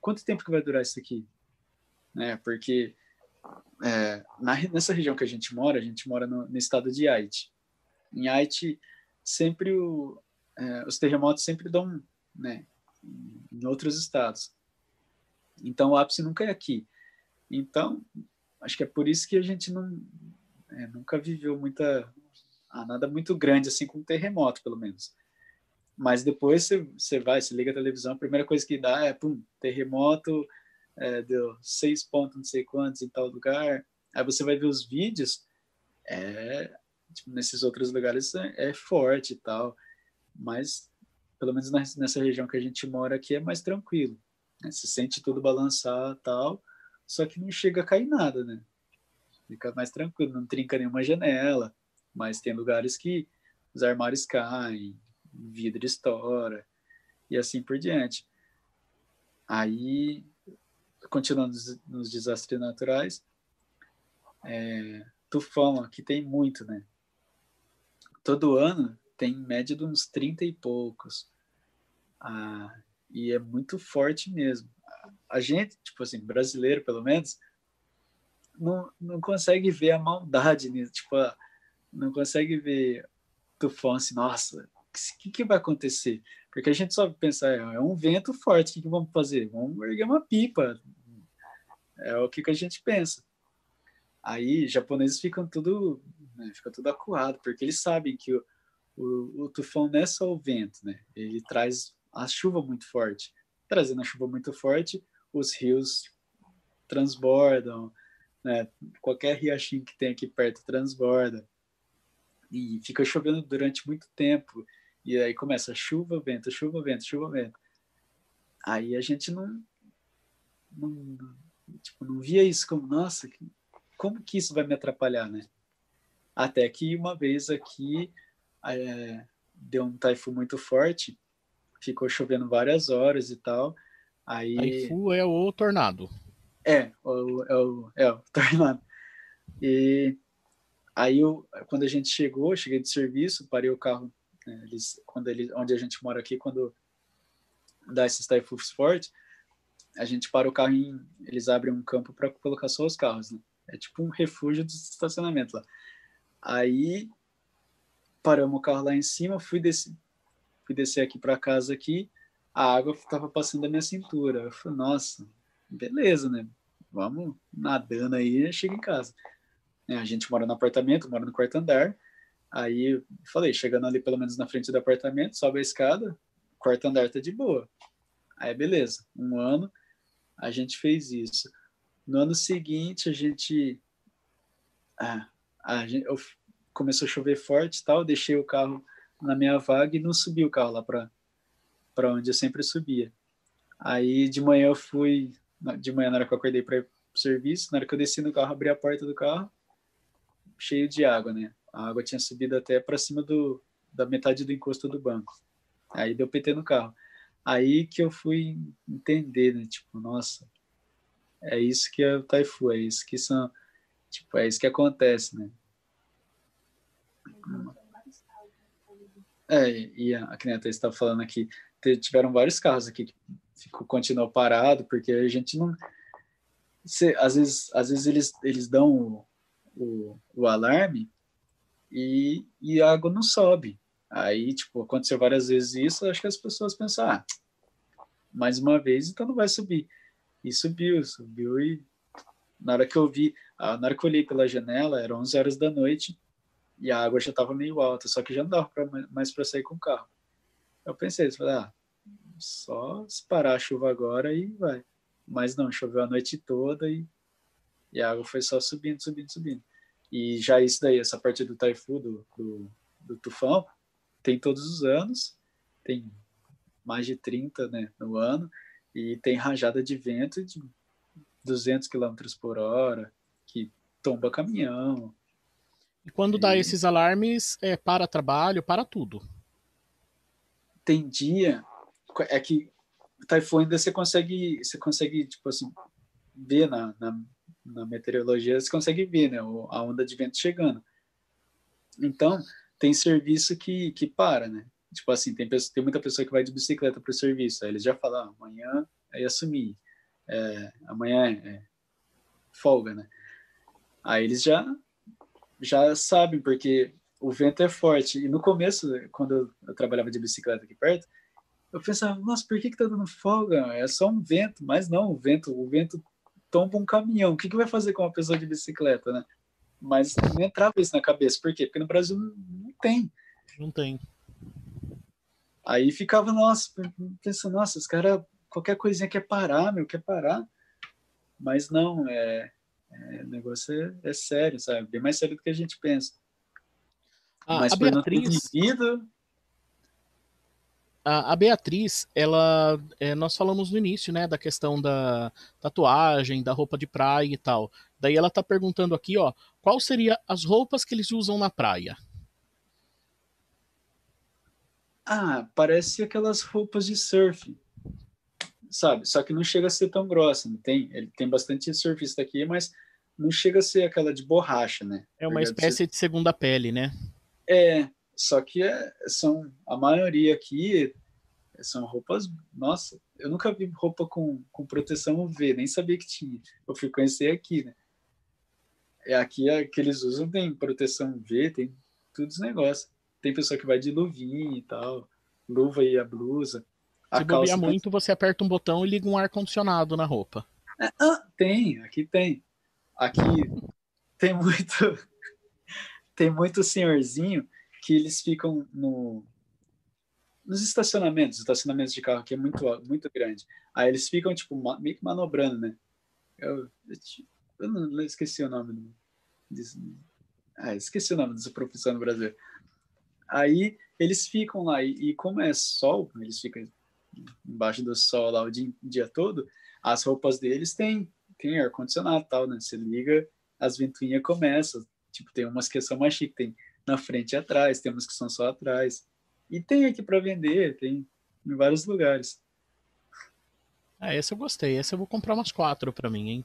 quanto tempo que vai durar isso aqui? Né? Porque é, na, nessa região que a gente mora, a gente mora no, no estado de Haiti. Em Haiti, sempre o, é, os terremotos sempre dão, né, em outros estados. Então o ápice nunca é aqui. Então, acho que é por isso que a gente não é, nunca viveu muita ah, nada muito grande assim com terremoto pelo menos mas depois você, você vai você liga a televisão a primeira coisa que dá é pum terremoto é, deu seis pontos, não sei quantos em tal lugar. Aí você vai ver os vídeos, é, tipo, nesses outros lugares é, é, forte e tal, mas pelo menos nessa região que a gente mora aqui é mais tranquilo. Né? Se sente tudo balançar tal, só que não chega a cair nada, né? Fica mais tranquilo, não trinca nenhuma janela, mas tem lugares que os armários caem, vidro estoura e assim por diante. Aí, continuando nos desastres naturais, é, tufão aqui tem muito, né? Todo ano tem em média de uns 30 e poucos. Ah, e é muito forte mesmo. A gente, tipo assim, brasileiro pelo menos, não, não consegue ver a maldade nisso. Tipo, não consegue ver tufão assim, nossa, o que, que vai acontecer? Porque a gente só pensa, é, é um vento forte, o que, que vamos fazer? Vamos erguer uma pipa. É o que, que a gente pensa. Aí, japoneses ficam tudo, né, fica tudo acuado, porque eles sabem que o, o, o, tufão não é só o vento, né? Ele traz a chuva muito forte. Trazendo a chuva muito forte, os rios transbordam, né? Qualquer riachinho que tem aqui perto transborda. E fica chovendo durante muito tempo. E aí começa chuva, vento, chuva, vento, chuva, vento. Aí a gente não, não, tipo, não via isso como, nossa, como que isso vai me atrapalhar, né? Até que uma vez aqui é, deu um taifu muito forte, ficou chovendo várias horas e tal. Aí... Taifu é o tornado. É, o, é, o, é o tornado. E aí, eu, quando a gente chegou, cheguei de serviço, parei o carro, né, eles, quando eles, onde a gente mora aqui, quando dá esses taifus fortes, a gente para o carro em, eles abrem um campo para colocar só os carros, né? É tipo um refúgio de estacionamento lá. Aí paramos o carro lá em cima, fui descer, fui descer aqui para casa aqui, a água estava passando da minha cintura. Eu falei, nossa, beleza, né? Vamos nadando aí, chega em casa. É, a gente mora no apartamento, mora no quarto andar. Aí falei, chegando ali pelo menos na frente do apartamento, sobe a escada, quarto andar tá de boa. Aí beleza, um ano a gente fez isso. No ano seguinte a gente, ah, a gente eu, começou a chover forte, tal, deixei o carro na minha vaga e não subi o carro lá para para onde eu sempre subia. Aí de manhã eu fui, de manhã na hora que eu acordei para ir pro serviço, na hora que eu desci no carro, abri a porta do carro, cheio de água, né? A água tinha subido até para cima do, da metade do encosto do banco. Aí deu PT no carro. Aí que eu fui entender, né? Tipo, nossa, é isso que é o Taifu, é isso que são, tipo, é isso que acontece, né? É, e a, a Kneta estava falando aqui, tiveram vários carros aqui que ficou, continuou parado, porque a gente não. Se, às vezes, às vezes eles, eles dão o, o, alarme e, e a água não sobe. Aí, tipo, aconteceu várias vezes isso, acho que as pessoas pensam, ah, mais uma vez, então não vai subir. E subiu, subiu e na hora que eu vi, na hora que eu olhei pela janela, eram 11 horas da noite e a água já estava meio alta, só que já não dava pra, mais para sair com o carro. Eu pensei, falei, ah, só se parar a chuva agora e vai. Mas não, choveu a noite toda e, e a água foi só subindo, subindo, subindo. E já isso daí, essa parte do taifu, do, do, do tufão, tem todos os anos, tem mais de 30 né, no ano, e tem rajada de vento de 200 km por hora, que tomba caminhão. E quando e... dá esses alarmes, é para trabalho, para tudo tem dia é que Taifu ainda você consegue você consegue tipo assim ver na, na, na meteorologia você consegue ver né a onda de vento chegando então tem serviço que que para né tipo assim tem pessoa, tem muita pessoa que vai de bicicleta para o serviço aí eles já falam ah, amanhã é assumir é, amanhã é, é folga né aí eles já já sabem porque o vento é forte. E no começo, quando eu trabalhava de bicicleta aqui perto, eu pensava, nossa, por que que tá dando folga? É só um vento. Mas não, o vento, o vento tomba um caminhão. O que que vai fazer com uma pessoa de bicicleta, né? Mas não entrava isso na cabeça. Por quê? Porque no Brasil não, tem. Não tem. Aí ficava, nossa, pensando, nossa, os caras, qualquer coisinha quer parar, meu, quer parar. Mas não, é, é o negócio é, é, sério, sabe? Bem mais sério do que a gente pensa. Ah, Mas a por Beatriz... não ter vivido, a, a Beatriz, ela, é, nós falamos no início, né, da questão da tatuagem, da roupa de praia e tal. Daí ela tá perguntando aqui, ó, qual seria as roupas que eles usam na praia? Ah, parece aquelas roupas de surf, sabe? Só que não chega a ser tão grossa, não tem? Ele tem bastante surfista aqui, mas não chega a ser aquela de borracha, né? É uma espécie de segunda pele, né? É, só que é, são a maioria aqui são roupas. Nossa, eu nunca vi roupa com, com proteção UV, nem sabia que tinha. Eu fui conhecer aqui, né? É aqui é, que eles usam tem proteção UV, tem todos os negócios. Tem pessoa que vai de luvinha e tal, luva e a blusa. A Se bobear muito, você aperta um botão e liga um ar condicionado na roupa. É, ah, tem, aqui tem. Aqui tem muito tem muito senhorzinho que eles ficam no, nos estacionamentos, estacionamentos de carro que é muito muito grande. Aí eles ficam tipo meio que manobrando, né? Eu, eu não eu esqueci o nome do, ah, esqueci o nome dessa profissão no Brasil. Aí eles ficam lá e, e, como é sol, eles ficam embaixo do sol lá o dia, dia todo. As roupas deles têm tem ar condicionado tal, né? Você liga, as ventoinhas começam. Tipo, tem umas que são mais chique, tem na frente e atrás, temos que são só atrás. E tem aqui para vender, tem em vários lugares. Ah, esse eu gostei. Esse eu vou comprar umas quatro para mim, hein?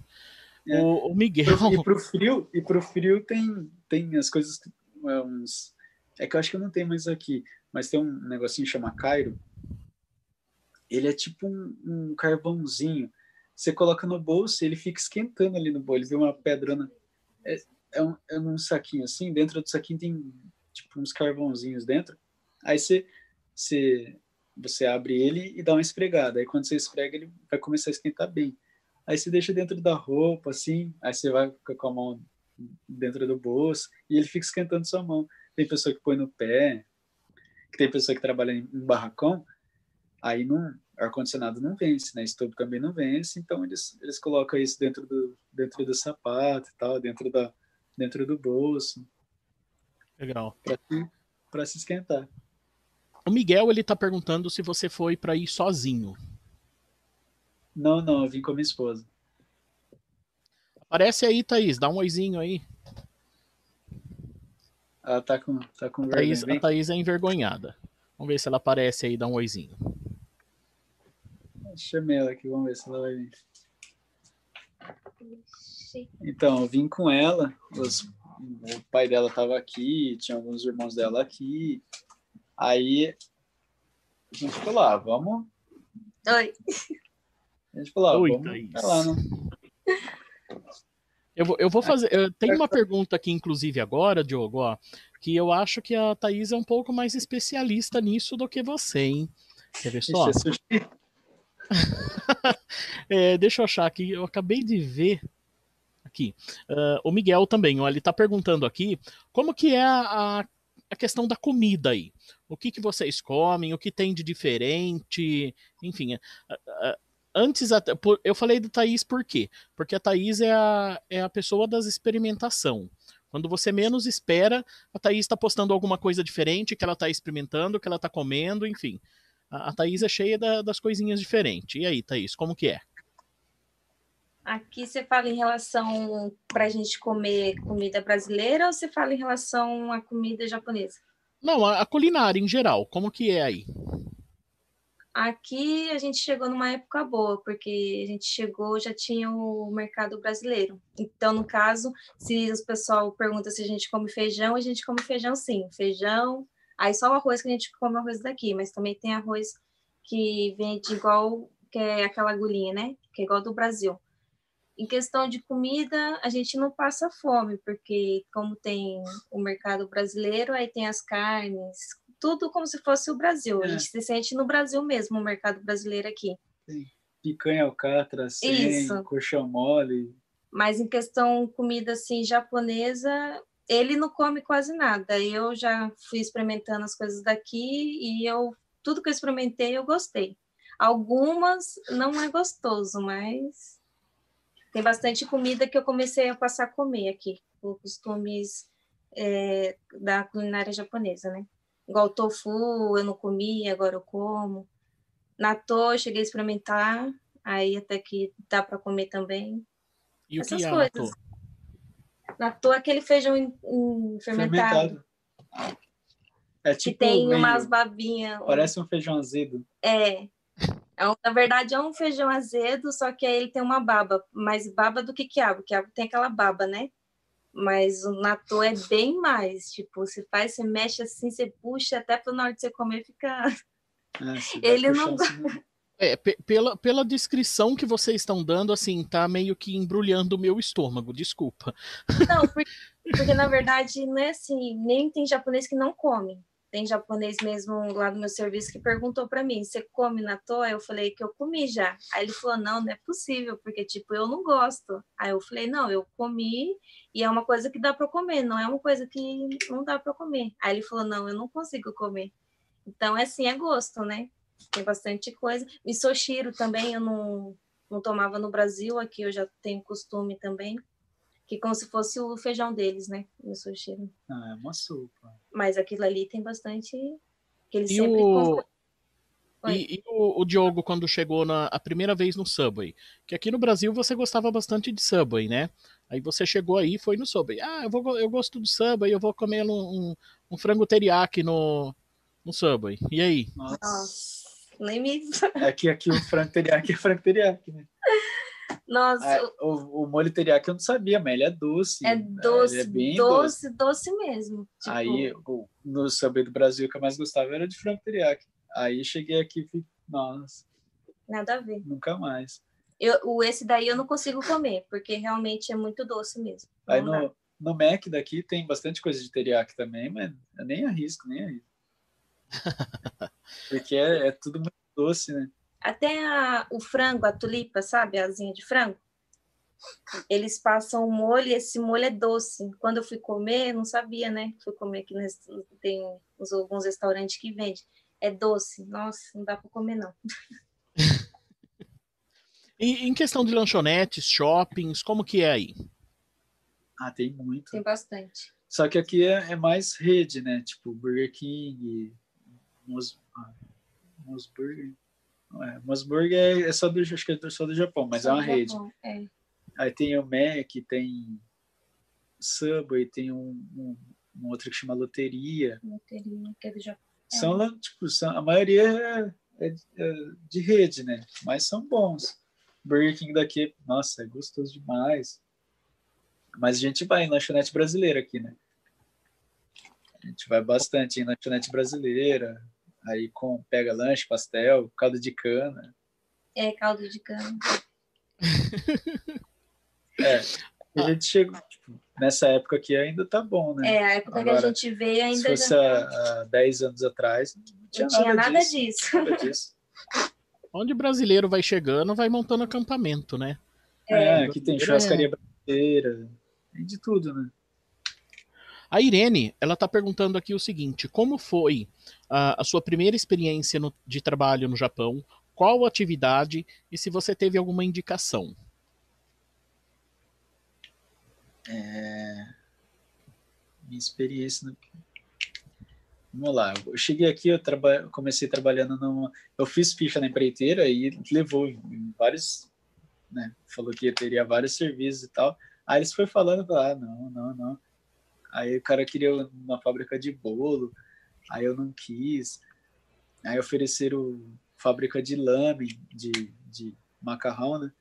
É. O, o, Miguel. E pro frio, e pro frio tem, tem as coisas. É, uns, é que eu acho que eu não tenho mais aqui, mas tem um negocinho que chama Cairo. Ele é tipo um, um carvãozinho. Você coloca no bolso e ele fica esquentando ali no bolso. Ele vê uma pedrona. É, é, um, é um saquinho assim, dentro do saquinho tem tipo uns carvãozinhos dentro. Aí você, você, você abre ele e dá uma esfregada. Aí quando você esfrega, ele vai começar a esquentar bem. Aí você deixa dentro da roupa, assim, aí você vai com a mão dentro do bolso e ele fica esquentando sua mão. Tem pessoa que põe no pé, tem pessoa que trabalha em, barracão, aí não, ar-condicionado não vence, né? Estovo também não vence, então eles, eles colocam isso dentro do, dentro do sapato e tal, dentro da, dentro do bolso. Legal. Para se esquentar. O Miguel, ele tá perguntando se você foi para ir sozinho. Não, não, eu vim com a minha esposa. Aparece aí, Thaís, dá um oizinho aí. Ela tá com, tá com a Thaís, a Thaís é envergonhada. Vamos ver se ela aparece aí, dá um oizinho. Chamei ela aqui, vamos ver se ela vai vir. Então, eu vim com ela, os, o pai dela estava aqui, tinha alguns irmãos dela aqui. Aí a gente falou, ah, vamos. Oi. A gente falou, ah, Oi, vamos Thaís. lá, né? Eu vou, eu vou fazer. Eu tenho uma pergunta aqui, inclusive, agora, Diogo, ó, que eu acho que a Thaís é um pouco mais especialista nisso do que você, hein? Quer ver só? é, deixa eu achar aqui. Eu acabei de ver aqui. Uh, o Miguel também, ó, ele está perguntando aqui como que é a, a, questão da comida aí. O que, que vocês comem, o que tem de diferente, enfim. Uh, uh, antes, eu falei do Thaís por quê? Porque a Thaís é a, é a pessoa das experimentação. Quando você menos espera, a Thaís está postando alguma coisa diferente que ela está experimentando, que ela está comendo, enfim. A, a Thaís é cheia da, das coisinhas diferentes. E aí, Thaís, como que é? Aqui você fala em relação para a gente comer comida brasileira ou você fala em relação à comida japonesa? Não, a, a culinária em geral, como que é aí? Aqui a gente chegou numa época boa, porque a gente chegou, já tinha o mercado brasileiro. Então, no caso, se o pessoal pergunta se a gente come feijão, a gente come feijão sim. Feijão, aí só o arroz que a gente come arroz daqui, mas também tem arroz que vem de igual, que é aquela agulhinha, né? Que é igual do Brasil. Em questão de comida, a gente não passa fome, porque como tem o mercado brasileiro, aí tem as carnes, tudo como se fosse o Brasil. É. A gente se sente no Brasil mesmo, o mercado brasileiro aqui. Sim. Picanha alcatra, sem, colchão mole. Mas em questão comida assim japonesa, ele não come quase nada. Eu já fui experimentando as coisas daqui e eu tudo que eu experimentei eu gostei. Algumas não é gostoso, mas tem bastante comida que eu comecei a passar a comer aqui, por costumes é, da culinária japonesa, né? Igual tofu, eu não comia, agora eu como. Natô, eu cheguei a experimentar, aí até que dá para comer também. E Essas o que é coisas. natô? Natô é aquele feijão em- em fermentado, É que tipo tem meio- umas babinhas. Parece um feijão azedo. É. É um- na verdade, é um feijão azedo, só que aí ele tem uma baba. Mais baba do que quiabo. Quiabo tem aquela baba, né? Mas o natô é bem mais. Tipo, você faz, você mexe assim, você puxa, até para na hora de você comer ficar. né? Você vai Ele não assim, É, pe- pela, pela descrição que vocês estão dando, assim, tá meio que embrulhando o meu estômago, desculpa. Não, porque, porque, na verdade não é assim, nem tem japonês que não come. Tem japonês mesmo lá no meu serviço que perguntou para mim: você come natô? Aí eu falei que eu comi já. Aí ele falou: não, não é possível, porque tipo, eu não gosto. Aí eu falei: não, eu comi e é uma coisa que dá para comer, não é uma coisa que não dá para comer. Aí ele falou: não, eu não consigo comer. Então, é assim, é gosto, né? Tem bastante coisa. Misoshiro também eu não, não tomava no Brasil, aqui eu já tenho costume também que como se fosse o feijão deles, né? O sushi. Ah, é uma sopa. Mas aquilo ali tem bastante que eles E sempre o, e, e o, o Diogo, quando chegou na, a primeira vez no Subway? Que aqui no Brasil você gostava bastante de Subway, né? Aí você chegou aí e foi no Subway. Ah, eu, vou, eu gosto do Subway, eu vou comer um, um, um frango teriyaki no, no Subway. E aí? Nossa. Nossa, nem me. É que aqui o frango teriyaki é frango teriyaki, né? Nossa, Ah, o, o molho teriyaki eu não sabia, mas ele é doce. é Ele doce, é bem doce, doce, mesmo. Tipo, Aí, no sabor do Brasil, o que eu mais gostava era de frango teriyaki. Aí cheguei aqui e fiquei, nossa, nada a ver. nunca mais. Eu, o, esse daí eu não consigo comer, porque realmente é muito doce mesmo. Aí dá. no, no Mac daqui tem bastante coisa de teriyaki também, mas eu nem arrisco, nem arrisco. Porque é, é tudo muito doce, né? Até a- o frango, a tulipa, sabe? A asinha de frango. Eles passam o molho e esse molho é doce. Quando eu fui comer, eu não sabia, né? Fui comer aqui, nesse, tem uns- alguns restaurantes que vende. É doce. Nossa, não dá para comer, não. E em questão de lanchonetes, shoppings, como que é aí? Ah, tem muito. Tem bastante. Só que aqui é, é mais rede, né? Tipo Burger King, Mos, ah, Mosburger. É, Mosburger é, é só do, acho que é só do Japão, mas é uma Só no rede. Japão, É. Aí tem o Mac, tem Subway, tem um, um, um outro que chama Loteria. loteria, que é do Japão. São, tipo, são, a maioria é, é- é de rede, né? Mas são bons. Burger King daqui, nossa, é gostoso demais. Mas a gente vai em lanchonete brasileira aqui, né? A gente vai bastante em lanchonete brasileira. Aí com, pega lanche, pastel, caldo de cana. É caldo de cana. É. A gente chegou, tipo, nessa época aqui ainda tá bom, né? É, a época que Agora, a gente veio Se ainda fosse já há, há 10 anos atrás, não tinha, não tinha nada, nada disso. disso. Nada disso. Onde brasileiro vai chegando, vai montando acampamento, né? É, aqui tem churrascaria brasileira, tem de tudo, né? A Irene, ela tá perguntando aqui o seguinte: como foi a, sua primeira experiência no- de trabalho no Japão? Qual atividade e se você teve alguma indicação? É, Minha experiência. No... Vamos lá, eu cheguei aqui, eu traba... comecei trabalhando. Eu fiz ficha na empreiteira e levou vários. Né? Falou que teria vários serviços e tal. Aí eles foi falando, ah, não, não, não. Aí o cara queria uma fábrica de bolo, aí eu não quis. Aí ofereceram fábrica de lame, de, de macarrão, né?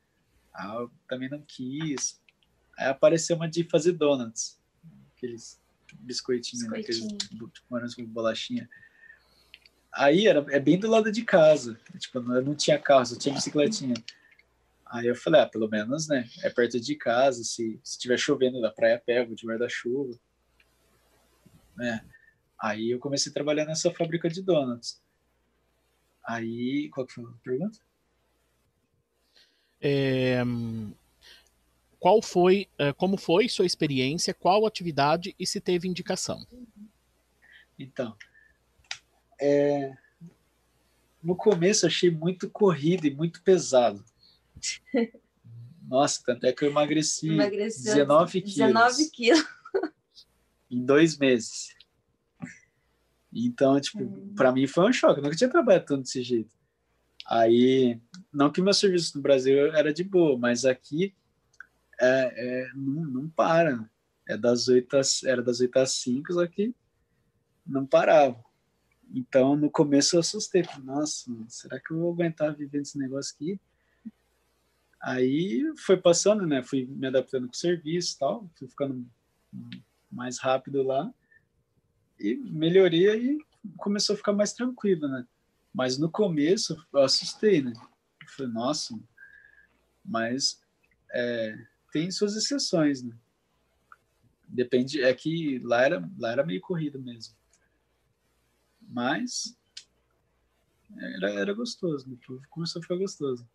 Aí eu também não quis. Aí apareceu uma de fazer donuts, aqueles biscoitinhos, né? aqueles Biscoitinho. tipo, morango com bolachinha. Aí era, é bem do lado de casa. Tipo, não, não tinha carro, só tinha bicicletinha. Aí eu falei, ah, pelo menos, né? É perto de casa, se se estiver chovendo da praia, pego de guarda-chuva. Né? Aí eu comecei a trabalhar nessa fábrica de donuts. Aí, qual que foi a pergunta? É, qual foi, eh, como foi sua experiência? Qual atividade e se teve indicação? Então, é, no começo achei muito corrido e muito pesado. Nossa, tanto é que eu emagreci Emagreceu 19 quilos. 19 quilos. Em dois meses. Então, tipo, hum. para mim foi um choque. Eu nunca tinha trabalhado tanto desse jeito. Aí, não que meu serviço no Brasil era de boa, mas aqui é, é não, não, para. É das 8 às, era das 8 às 5, só que não parava. Então, no começo eu assustei. Nossa, será que eu vou aguentar vivendo esse negócio aqui? Aí foi passando, né? Fui me adaptando com o serviço e tal, fui ficando mais rápido lá e melhoria e começou a ficar mais tranquilo, né? Mas no começo eu assustei, né? Eu falei, nossa, mas é, tem suas exceções, né? Depende, é que lá era, lá era meio corrido mesmo. Mas era, era gostoso, né? começou a ficar gostoso.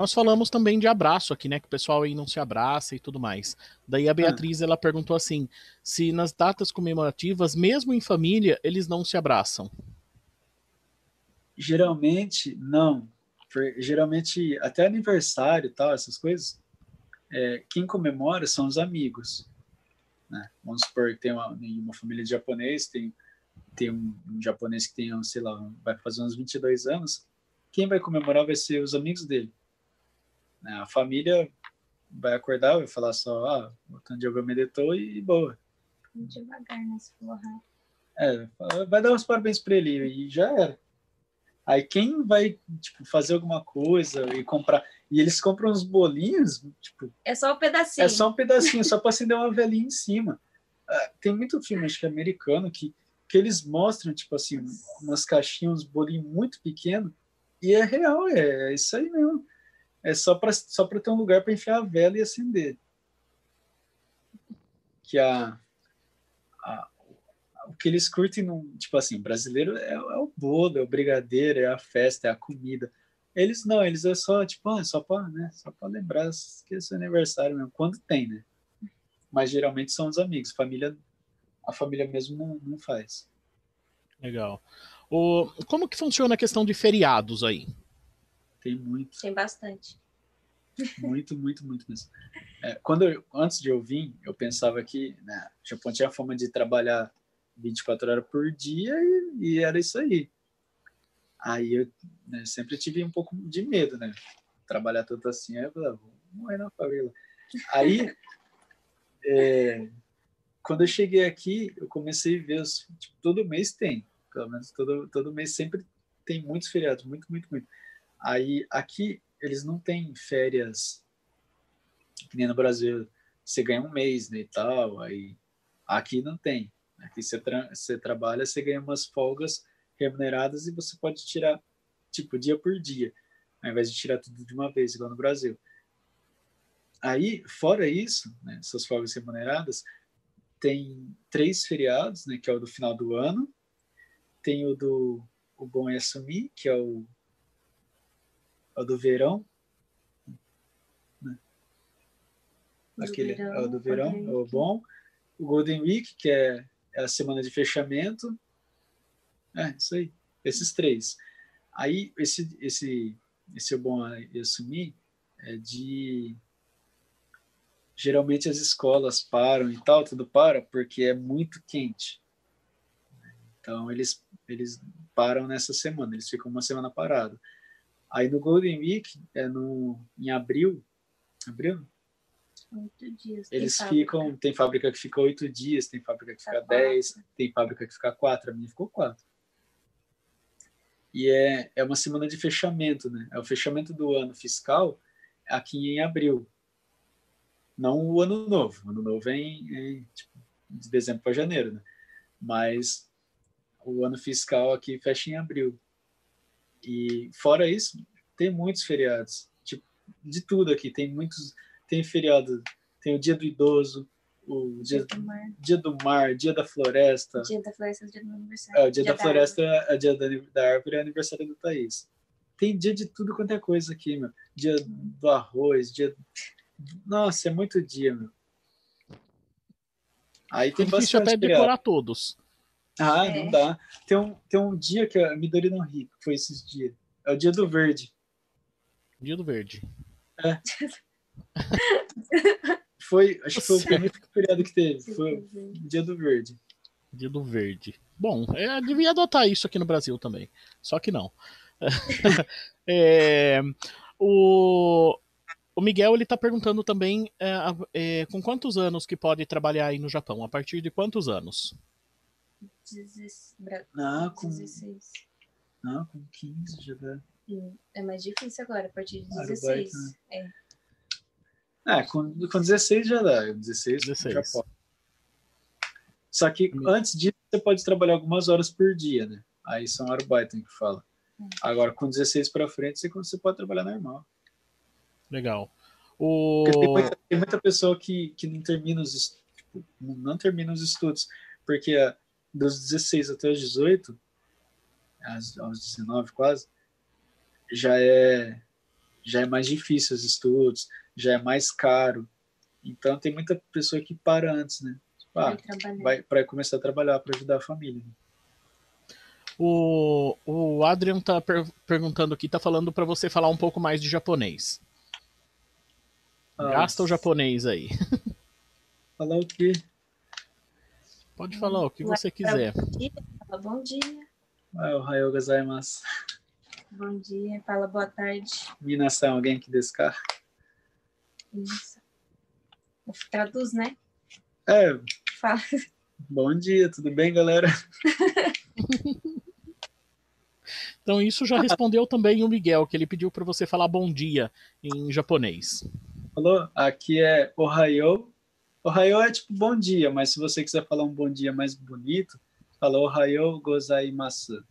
Nós falamos também de abraço aqui, né? Que o pessoal aí não se abraça e tudo mais. Daí a Beatriz, ah. ela perguntou assim, se nas datas comemorativas, mesmo em família, eles não se abraçam. Geralmente, não. Geralmente, até aniversário e tal, essas coisas, é, quem comemora são os amigos. Né? Vamos supor que tem uma, uma família de japonês, tem, tem um, um japonês que tem, sei lá, vai fazer uns 22 anos, quem vai comemorar vai ser os amigos dele. Né? A família vai acordar, vai falar só, ah, o Diogo meditou e boa. Devagar nesse forró. É, vai dar os parabéns para ele e já era. Aí quem vai tipo, fazer alguma coisa e comprar. E eles compram uns bolinhos, tipo. É só um pedacinho. É só um pedacinho, só para acender uma velhinha em cima. Ah, tem muito filme, acho que é americano, que, que eles mostram, tipo assim, umas caixinhas, uns bolinhos muito pequenos, e é real, é, é isso aí mesmo. É só para só ter um lugar para enfiar a vela e acender. Que a, a, o que eles curtem, no, tipo assim, brasileiro é, é, o bolo, é o brigadeiro, é a festa, é a comida. Eles não, eles é só, tipo, ah, só para né, só lembrar que é seu aniversário mesmo, quando tem, né? Mas geralmente são os amigos, família, a família mesmo não, não faz. Legal. O, como que funciona a questão de feriados aí? Tem muito. Tem bastante. Muito, muito, muito mesmo. É, quando eu, antes de eu vir, eu pensava que né, o Japão tinha a fama de trabalhar 24 horas por dia e, e era isso aí. Aí eu né, sempre tive um pouco de medo, né? Trabalhar tanto assim, aí eu falava, vou morrer na favela. Aí, é, quando eu cheguei aqui, eu comecei a ver, os, tipo, todo mês tem, pelo menos todo, todo mês sempre tem muitos feriados, muito, muito, muito. Aí aqui eles não têm férias que nem no Brasil. Você ganha um mês né, e tal. Aí aqui não tem. Aqui você, tra você trabalha, você ganha umas folgas remuneradas e você pode tirar tipo dia por dia, ao invés de tirar tudo de uma vez, igual no Brasil. Aí, fora isso, né, essas folgas remuneradas, tem três feriados, né, que é o do final do ano, tem o do o Bom é Assumir, que é o é o do verão. Né? Aquele verão, é o do verão, é o bom. O Golden Week, que é, é a semana de fechamento. É, isso aí. Esses três. Aí, esse, esse, esse é bom assumir é de geralmente as escolas param e tal, tudo para, porque é muito quente. Então, eles, eles param nessa semana, eles ficam uma semana parado. Aí no Golden Week, é no, em abril, abril? Oito dias. Eles tem ficam, fábrica. tem fábrica que fica oito dias, tem fábrica que fica dez, tem fábrica que fica quatro, a minha ficou quatro. E é, é uma semana de fechamento, né? É o fechamento do ano fiscal aqui em abril. Não o ano novo. O ano novo é em, em tipo, de dezembro para janeiro, né? Mas o ano fiscal aqui fecha em abril. E fora isso, tem muitos feriados, tipo, de tudo aqui. Tem muitos, tem feriado, tem o Dia do Idoso, o Dia, dia, do, mar. dia do Mar, Dia da Floresta. Dia da Floresta é o dia do meu aniversário. É, o Dia, dia da, da, Floresta é o dia da, da árvore, é aniversário do Thaís. Tem dia de tudo quanto é coisa aqui, meu. Dia do arroz, dia. Nossa, é muito dia, meu. Aí tem é difícil até feriado. decorar todos. Ah, é. não dá. Tem um, tem um dia que a Midori não ri, foi esses dias. É o dia do verde. Dia do verde. É. foi, acho que foi o primeiro feriado que teve. Foi o Dia do Verde. Dia do Verde. Bom, é, devia adotar isso aqui no Brasil também. Só que não. é, o, o Miguel ele está perguntando também é, é, com quantos anos que pode trabalhar aí no Japão? A partir de quantos anos? Não, com... 16. Não, com 15 já dá. É mais difícil agora, a partir de 16. Né? É. é, com, com 16 já dá. 16, 16. já pode. Só que hum. antes disso, você pode trabalhar algumas horas por dia, né? Aí são Arbeiten que fala. Hum. Agora, com 16 para frente, você pode trabalhar normal. Legal. O... Tem muita, tem, muita, pessoa que, que não termina os tipo, não termina os estudos, porque ah, dos 16 até os 18, aos 19 quase, já é já é mais difícil os estudos, já é mais caro. Então tem muita pessoa que para antes, né? Ah, vai para começar a trabalhar para ajudar a família. Né? O, o Adrian tá per perguntando aqui, tá falando para você falar um pouco mais de japonês. Ah, Gasta o japonês aí. Falar o quê? Pode falar o que você quiser. Bom dia. Fala bom dia. Ah, o Hayo gozaimasu. Bom dia. Fala boa tarde. Minasan, alguém que descar? Isso. Traduz, né? É. Fala. Bom dia, tudo bem, galera? Então isso já respondeu também o Miguel, que ele pediu para você falar bom dia em japonês. Falou? Aqui é Ohio. Ohio é tipo bom dia, mas se você quiser falar um bom dia mais bonito, fala Ohio gozaimasu.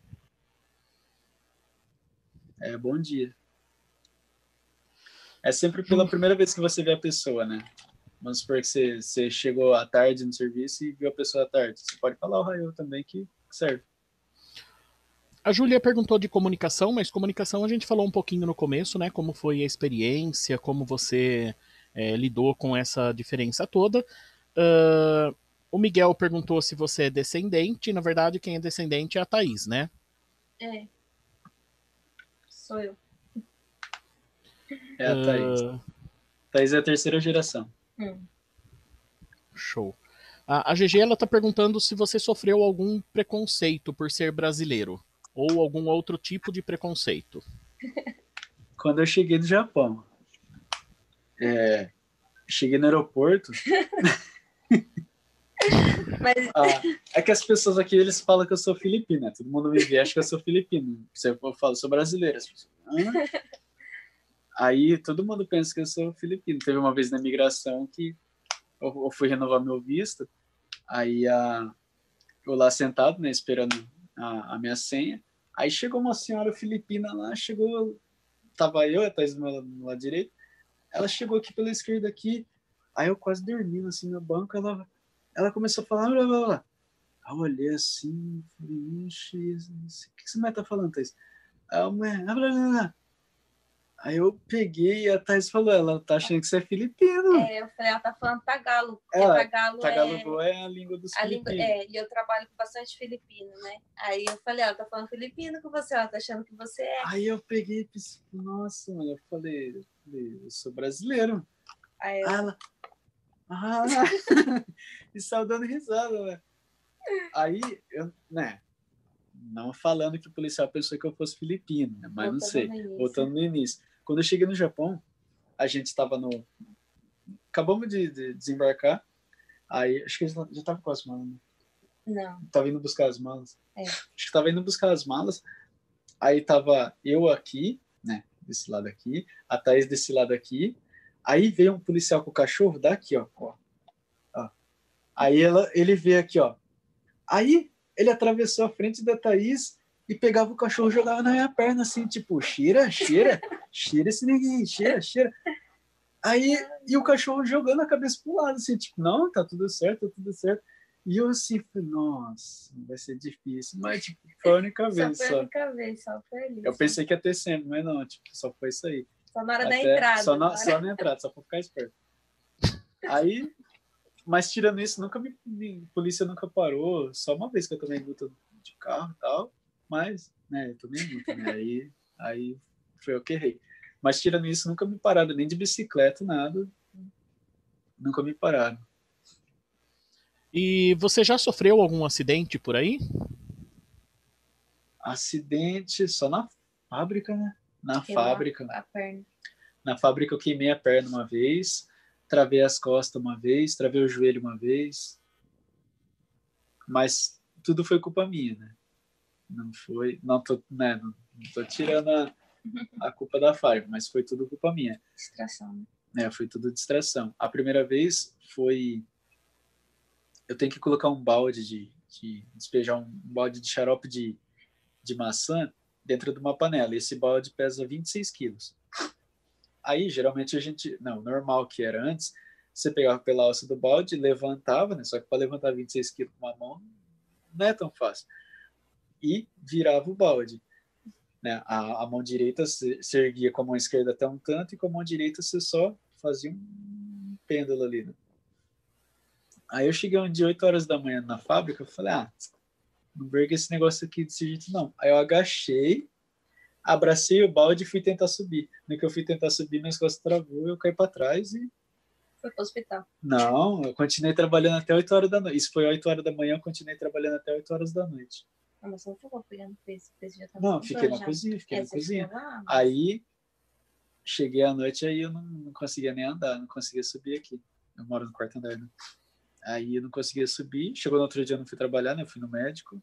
É bom dia. É sempre pela primeira vez que você vê a pessoa, né? Vamos supor que você, você chegou à tarde no serviço e viu a pessoa à tarde. Você pode falar o raio também que serve. A Júlia perguntou de comunicação, mas comunicação a gente falou um pouquinho no começo, né? Como foi a experiência, como você é, lidou com essa diferença toda. Uh, o Miguel perguntou se você é descendente. Na verdade, quem é descendente é a Thaís, né? É. Sou eu. É a Thaís. Uh... Thaís é a terceira geração. Hum. Show. A, a GG ela tá perguntando se você sofreu algum preconceito por ser brasileiro ou algum outro tipo de preconceito. Quando eu cheguei no Japão, é, cheguei no aeroporto. Mas... ah, é que as pessoas aqui eles falam que eu sou filipina. Todo mundo me vê, acha que eu sou filipino. Você fala, sou brasileira. Pessoas, Aí todo mundo pensa que eu sou filipino. Teve uma vez na migração que eu, eu fui renovar meu visto, aí a, eu lá sentado, né, esperando a, a minha senha. Aí chegou uma senhora filipina lá, chegou, tava eu, a do meu lado direito, ela chegou aqui pela esquerda aqui, aí eu quase dormindo assim no banco, ela, ela começou a falar, blá, blá, blá. Aí eu olhei assim, falei, ixi, o que você estar tá falando, Thais? Aí eu, blá, blá, blá. Aí eu peguei e a Thais falou, ela tá achando que você é filipino. É, eu falei, ela tá falando tagalo. Ela, tagalo, tagalo é, é a língua dos a filipinos. Língua, é, e eu trabalho com bastante filipino, né? Aí eu falei, ela tá falando filipino com você, ela tá achando que você é. Aí eu peguei e pensei, nossa, mano, eu falei, eu, falei, eu sou brasileiro. Aí eu... ela, ah, e saiu dando risada, né? Aí, eu, né, não falando que o policial pensou que eu fosse filipino, né? mas Voltando não sei, voltando no início. Quando eu cheguei no Japão, a gente estava no. Acabamos de, de, desembarcar. Aí, acho que já estava com as malas. Né? Não. Tava indo buscar as malas. É. Acho que tava indo buscar as malas. Aí tava eu aqui, né? Desse lado aqui. A Thaís desse lado aqui. Aí veio um policial com o cachorro daqui, ó. ó. ó. Aí ela, ele veio aqui, ó. Aí ele atravessou a frente da Thaís e pegava o cachorro e jogava na minha perna, assim, tipo, cheira, cheira, cheira esse ninguém, cheira, cheira. Aí, e o cachorro jogando a cabeça pro lado, assim, tipo, não, tá tudo certo, tá tudo certo. E eu assim, nossa, vai ser difícil. Mas, tipo, foi a única vez. Só foi a única vez, só foi ali. Eu pensei que ia ter sempre, mas não, tipo, só foi isso aí. Só na hora Até, da entrada. Só na, só na entrada, só pra ficar esperto. Aí, mas tirando isso, nunca me, me, polícia nunca parou. Só uma vez que eu tomei multa de carro e tal. Mas, né, eu tomei multa, né? Aí, aí foi eu que errei. Mas tirando isso, nunca me pararam, nem de bicicleta, nada. Nunca me pararam. E você já sofreu algum acidente por aí? Acidente só na fábrica, né? Na Queimou fábrica. A perna. Na fábrica eu queimei a perna uma vez, travei as costas uma vez, travei o joelho uma vez. Mas tudo foi culpa minha, né? Não foi, não tô, né, não, não tô tirando a, a culpa da fábrica, mas foi tudo culpa minha. Distração. né? É, foi tudo distração. A primeira vez foi eu tenho que colocar um balde de, de despejar um balde de xarope de, de maçã dentro de uma panela. Esse balde pesa 26 quilos. Aí, geralmente, a gente. Não, normal que era antes, você pegava pela alça do balde, levantava, né? Só que para levantar 26 quilos com uma mão não é tão fácil. E virava o balde. Né? A, a mão direita se, se erguia com a mão esquerda até um tanto, e com a mão direita você só fazia um pêndulo ali. Né? Aí eu cheguei um dia 8 horas da manhã na fábrica, eu falei, ah, não verga esse negócio aqui desse jeito não. Aí eu agachei, abracei o balde e fui tentar subir. No que eu fui tentar subir, minhas costas travou, eu caí para trás e Foi pro hospital. não, eu continuei trabalhando até 8 horas da noite. Isso foi 8 horas da manhã, eu continuei trabalhando até 8 horas da noite. Ah, mas você não ficou pegando peso já tava Não, fiquei na já. cozinha, fiquei É, na cozinha. mas- Aí cheguei à noite, aí eu não, não conseguia nem andar, não conseguia subir aqui. Eu moro no quarto andar, né? Aí eu não conseguia subir. Chegou no outro dia, eu não fui trabalhar, né? Eu fui no médico.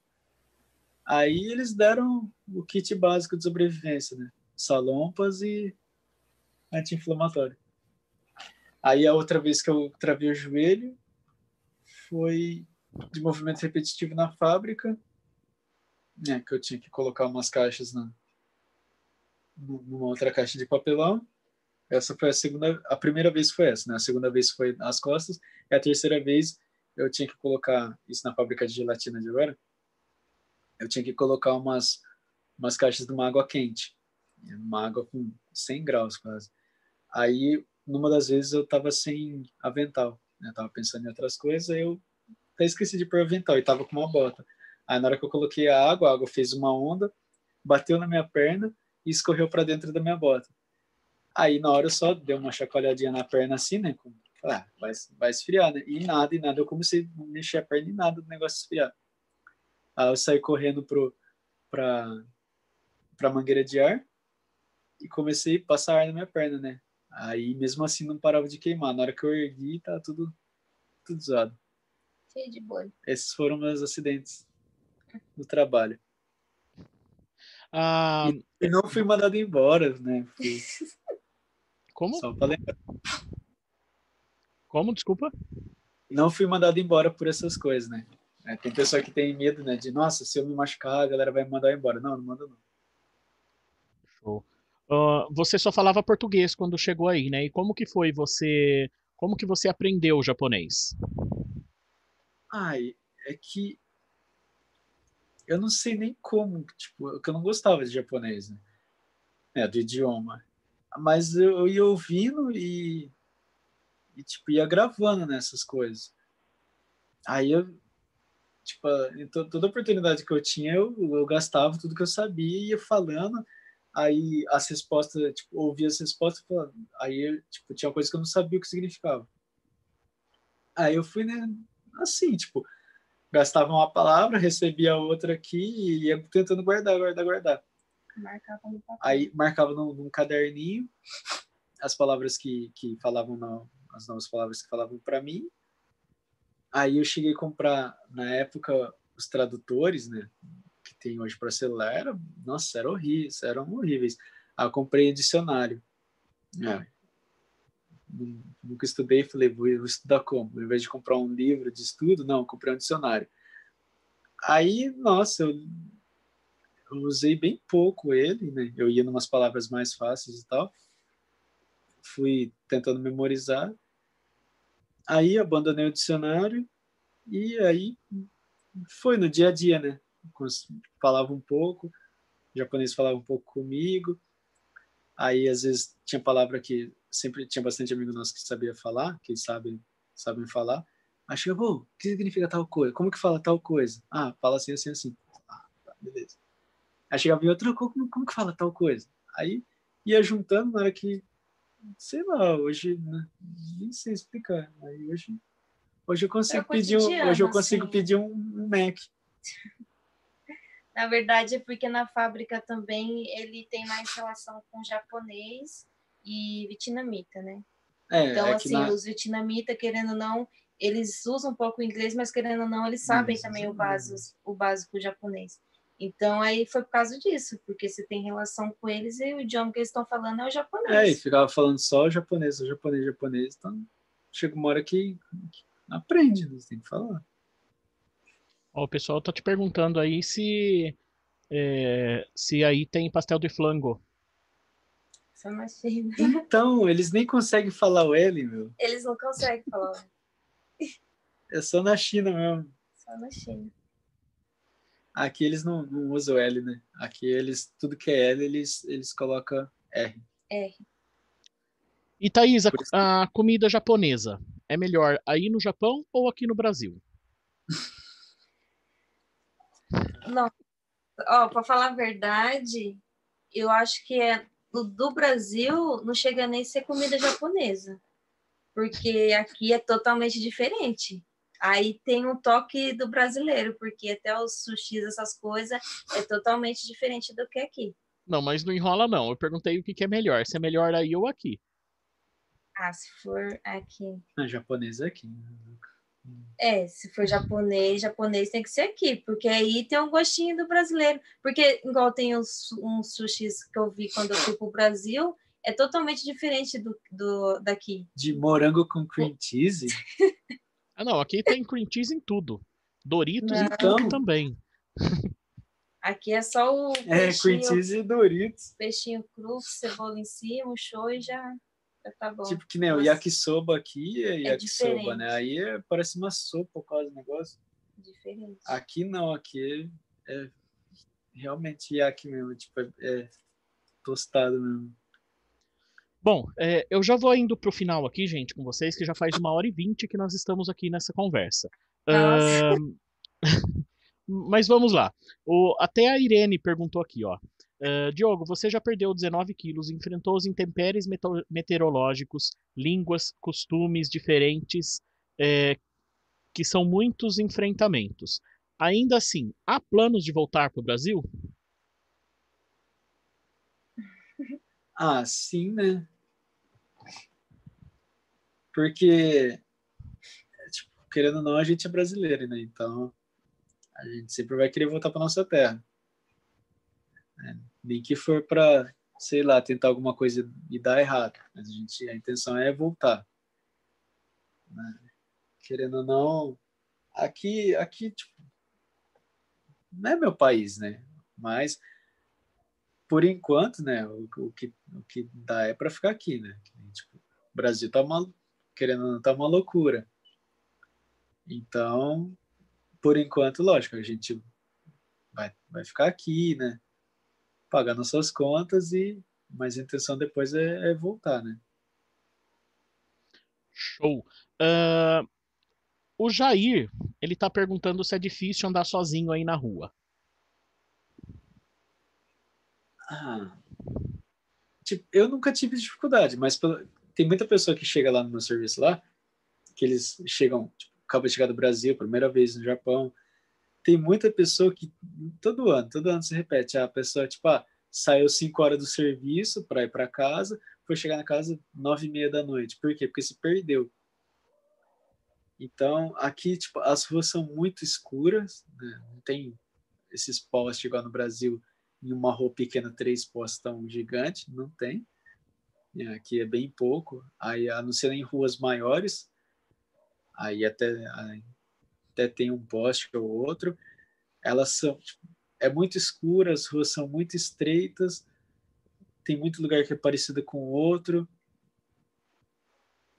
Aí eles deram o kit básico de sobrevivência, né? Salompas e anti-inflamatório. Aí a outra vez que eu travei o joelho foi de movimento repetitivo na fábrica, né? Que eu tinha que colocar umas caixas na, numa outra caixa de papelão. Essa foi a segunda, a primeira vez foi essa, né? A segunda vez foi as costas, e a terceira vez eu tinha que colocar isso na fábrica de gelatina de agora. Eu tinha que colocar umas umas caixas de uma água quente, uma água com 100 graus quase. Aí, numa das vezes eu tava sem avental, né? Eu tava pensando em outras coisas, aí eu até esqueci de pôr avental e tava com uma bota. Aí na hora que eu coloquei a água, a água fez uma onda, bateu na minha perna e escorreu para dentro da minha bota. Aí na hora eu só dei uma chacoalhadinha na perna assim, né? Com, ah, vai, vai esfriar, né? E nada, e nada. Eu comecei a mexer a perna e nada do negócio esfriar. Aí eu saí correndo pro, pra, pra mangueira de ar e comecei a passar ar na minha perna, né? Aí mesmo assim não parava de queimar. Na hora que eu ergui, tá tudo, tudo zoado. Cheio de bolha. Esses foram meus acidentes no trabalho. Ah, E não fui mandado embora, né? Fui como? só pra lembrar. Como? Desculpa? Não fui mandado embora por essas coisas, né? É, tem pessoa que tem medo, né? De, nossa, se eu me machucar, a galera vai me mandar embora. Não, não manda não. Show. Ah, você só falava português quando chegou aí, né? E como que foi você. Como que você aprendeu o japonês? Ai, é que eu não sei nem como, tipo, que eu não gostava de japonês, né? É, do idioma. Mas eu, eu ia ouvindo e, e, tipo, ia gravando nessas coisas. Aí eu, tipo, toda oportunidade que eu tinha, eu, eu gastava tudo que eu sabia ia falando. Aí as respostas, tipo, ouvia as respostas, falando. aí, tipo, tinha coisa que eu não sabia o que significava. Aí eu fui, né, assim, tipo, gastava uma palavra, recebia outra aqui e ia tentando guardar, guardar, guardar. Marcava no papel. Aí marcava num, num caderninho as palavras que, que falavam, não, as novas palavras que falavam para mim. Aí eu cheguei a comprar, na época, os tradutores, né, que tem hoje para celular, era, nossa, eram horríveis, eram horríveis. Aí eu comprei dicionário. É. Nu- Nunca estudei, falei, vou, vou estudar como? Ao invés de comprar um livro de estudo, não, comprei um dicionário. Aí, nossa, eu, eu usei bem pouco ele, né? Eu ia numas palavras mais fáceis e tal. Fui tentando memorizar. Aí abandonei o dicionário e aí foi no dia a dia, né? Falava um pouco, o japonês falava um pouco comigo. Aí às vezes tinha palavra que sempre tinha bastante amigo nosso que sabia falar, que sabem sabem falar. Aí chega, pô, o que significa tal coisa? Como que fala tal coisa? Ah, fala assim, assim, assim. Ah, tá, beleza. Aí chegava em outra, como, como que fala tal coisa? Aí ia juntando na hora que, sei lá, hoje, né, nem sei explicar. Aí hoje, hoje eu consigo é pedir, um, hoje eu consigo assim. pedir um, um Mac. Na verdade, é porque na fábrica também ele tem mais relação com japonês e vietnamita, né? É, então, é assim, na... os vietnamitas, querendo ou não, eles usam um pouco o inglês, mas querendo ou não, eles sabem também o básico, o básico japonês. Então, aí foi por causa disso, porque você tem relação com eles e o idioma que eles estão falando é o japonês. É, e ficava falando só o japonês, o japonês, o japonês, então chega uma hora que, que aprende, né? você tem que falar. Ó, o pessoal tá te perguntando aí se, é, se aí tem pastel de flango. Só na China. Então, eles nem conseguem falar o L, meu. Eles não conseguem falar o L. É só na China mesmo. Só na China. Aqui eles não, não usam L, né? Aqui eles, tudo que é L, eles, eles colocam R. R. E Thaís, a, a comida japonesa é melhor aí no Japão ou aqui no Brasil? Não. Ó, para falar a verdade, eu acho que é do Brasil não chega nem a ser comida japonesa, porque aqui é totalmente diferente. Aí tem um toque do brasileiro, porque até os sushis, essas coisas, é totalmente diferente do que aqui. Não, mas não enrola não. Eu perguntei o que, que é melhor, se é melhor aí ou aqui. Ah, se for aqui. Ah, japonês é aqui. É, se for japonês, japonês tem que ser aqui, porque aí tem um gostinho do brasileiro. Porque, igual tem uns, uns sushis que eu vi quando eu fui pro Brasil, é totalmente diferente do, do daqui. De morango com cream cheese? ah, não, aqui tem cream cheese em tudo. Doritos não. e tudo também. Aqui é só o. É, cream cheese e Doritos. Peixinho cru, cebola em cima, um show e já tá bom. Tipo que nem o yakisoba aqui é, é yakisoba, né? Aí é, parece uma sopa por causa do negócio. Diferente. Aqui não, aqui é, é realmente yaki mesmo, tipo, é, é tostado mesmo. Bom, é, eu já vou indo pro final aqui, gente, com vocês, que já faz uma hora e vinte que nós estamos aqui nessa conversa. Uh, mas vamos lá. O, até a Irene perguntou aqui, ó. Uh, Diogo, você já perdeu 19 quilos, enfrentou os intempéries meteorológicos, línguas, costumes diferentes, é, que são muitos enfrentamentos. Ainda assim, há planos de voltar para o Brasil? Ah, sim, né? Porque, tipo, querendo ou não, a gente é brasileiro, né? Então, a gente sempre vai querer voltar para nossa terra. Né? Nem que for para, sei lá, tentar alguma coisa e dar errado. Mas a, gente, a intenção é voltar. Né? Querendo ou não, aqui, aqui tipo, não é meu país, né? Mas, por enquanto, né, o, o que, o que dá é para ficar aqui, né? Tipo, o Brasil tá uma, querendo ou não, tá uma loucura. Então, por enquanto, lógico, a gente vai, vai ficar aqui, né? Pagar nossas contas e mas a intenção depois é, é voltar, né? Show. Uh, o Jair, ele está perguntando se é difícil andar sozinho aí na rua. Ah, tipo, eu nunca tive dificuldade, mas tem muita pessoa que chega lá no meu serviço lá, que eles chegam, tipo, acaba de chegar do Brasil, primeira vez no Japão, tem muita pessoa que todo ano, todo ano se repete. A pessoa, tipo, ah, saiu 5 horas do serviço para ir para casa, foi chegar na casa 9 e meia da noite. Por quê? Porque se perdeu. Então, aqui, tipo, as ruas são muito escuras, né? não tem esses postes igual no Brasil, em uma rua pequena, três postes tão gigante, não tem. Aqui é bem pouco. Aí, a não ser em ruas maiores, aí até até tem um poste ou outro, elas são tipo, é muito escura, as ruas são muito estreitas, tem muito lugar que é parecido com o outro.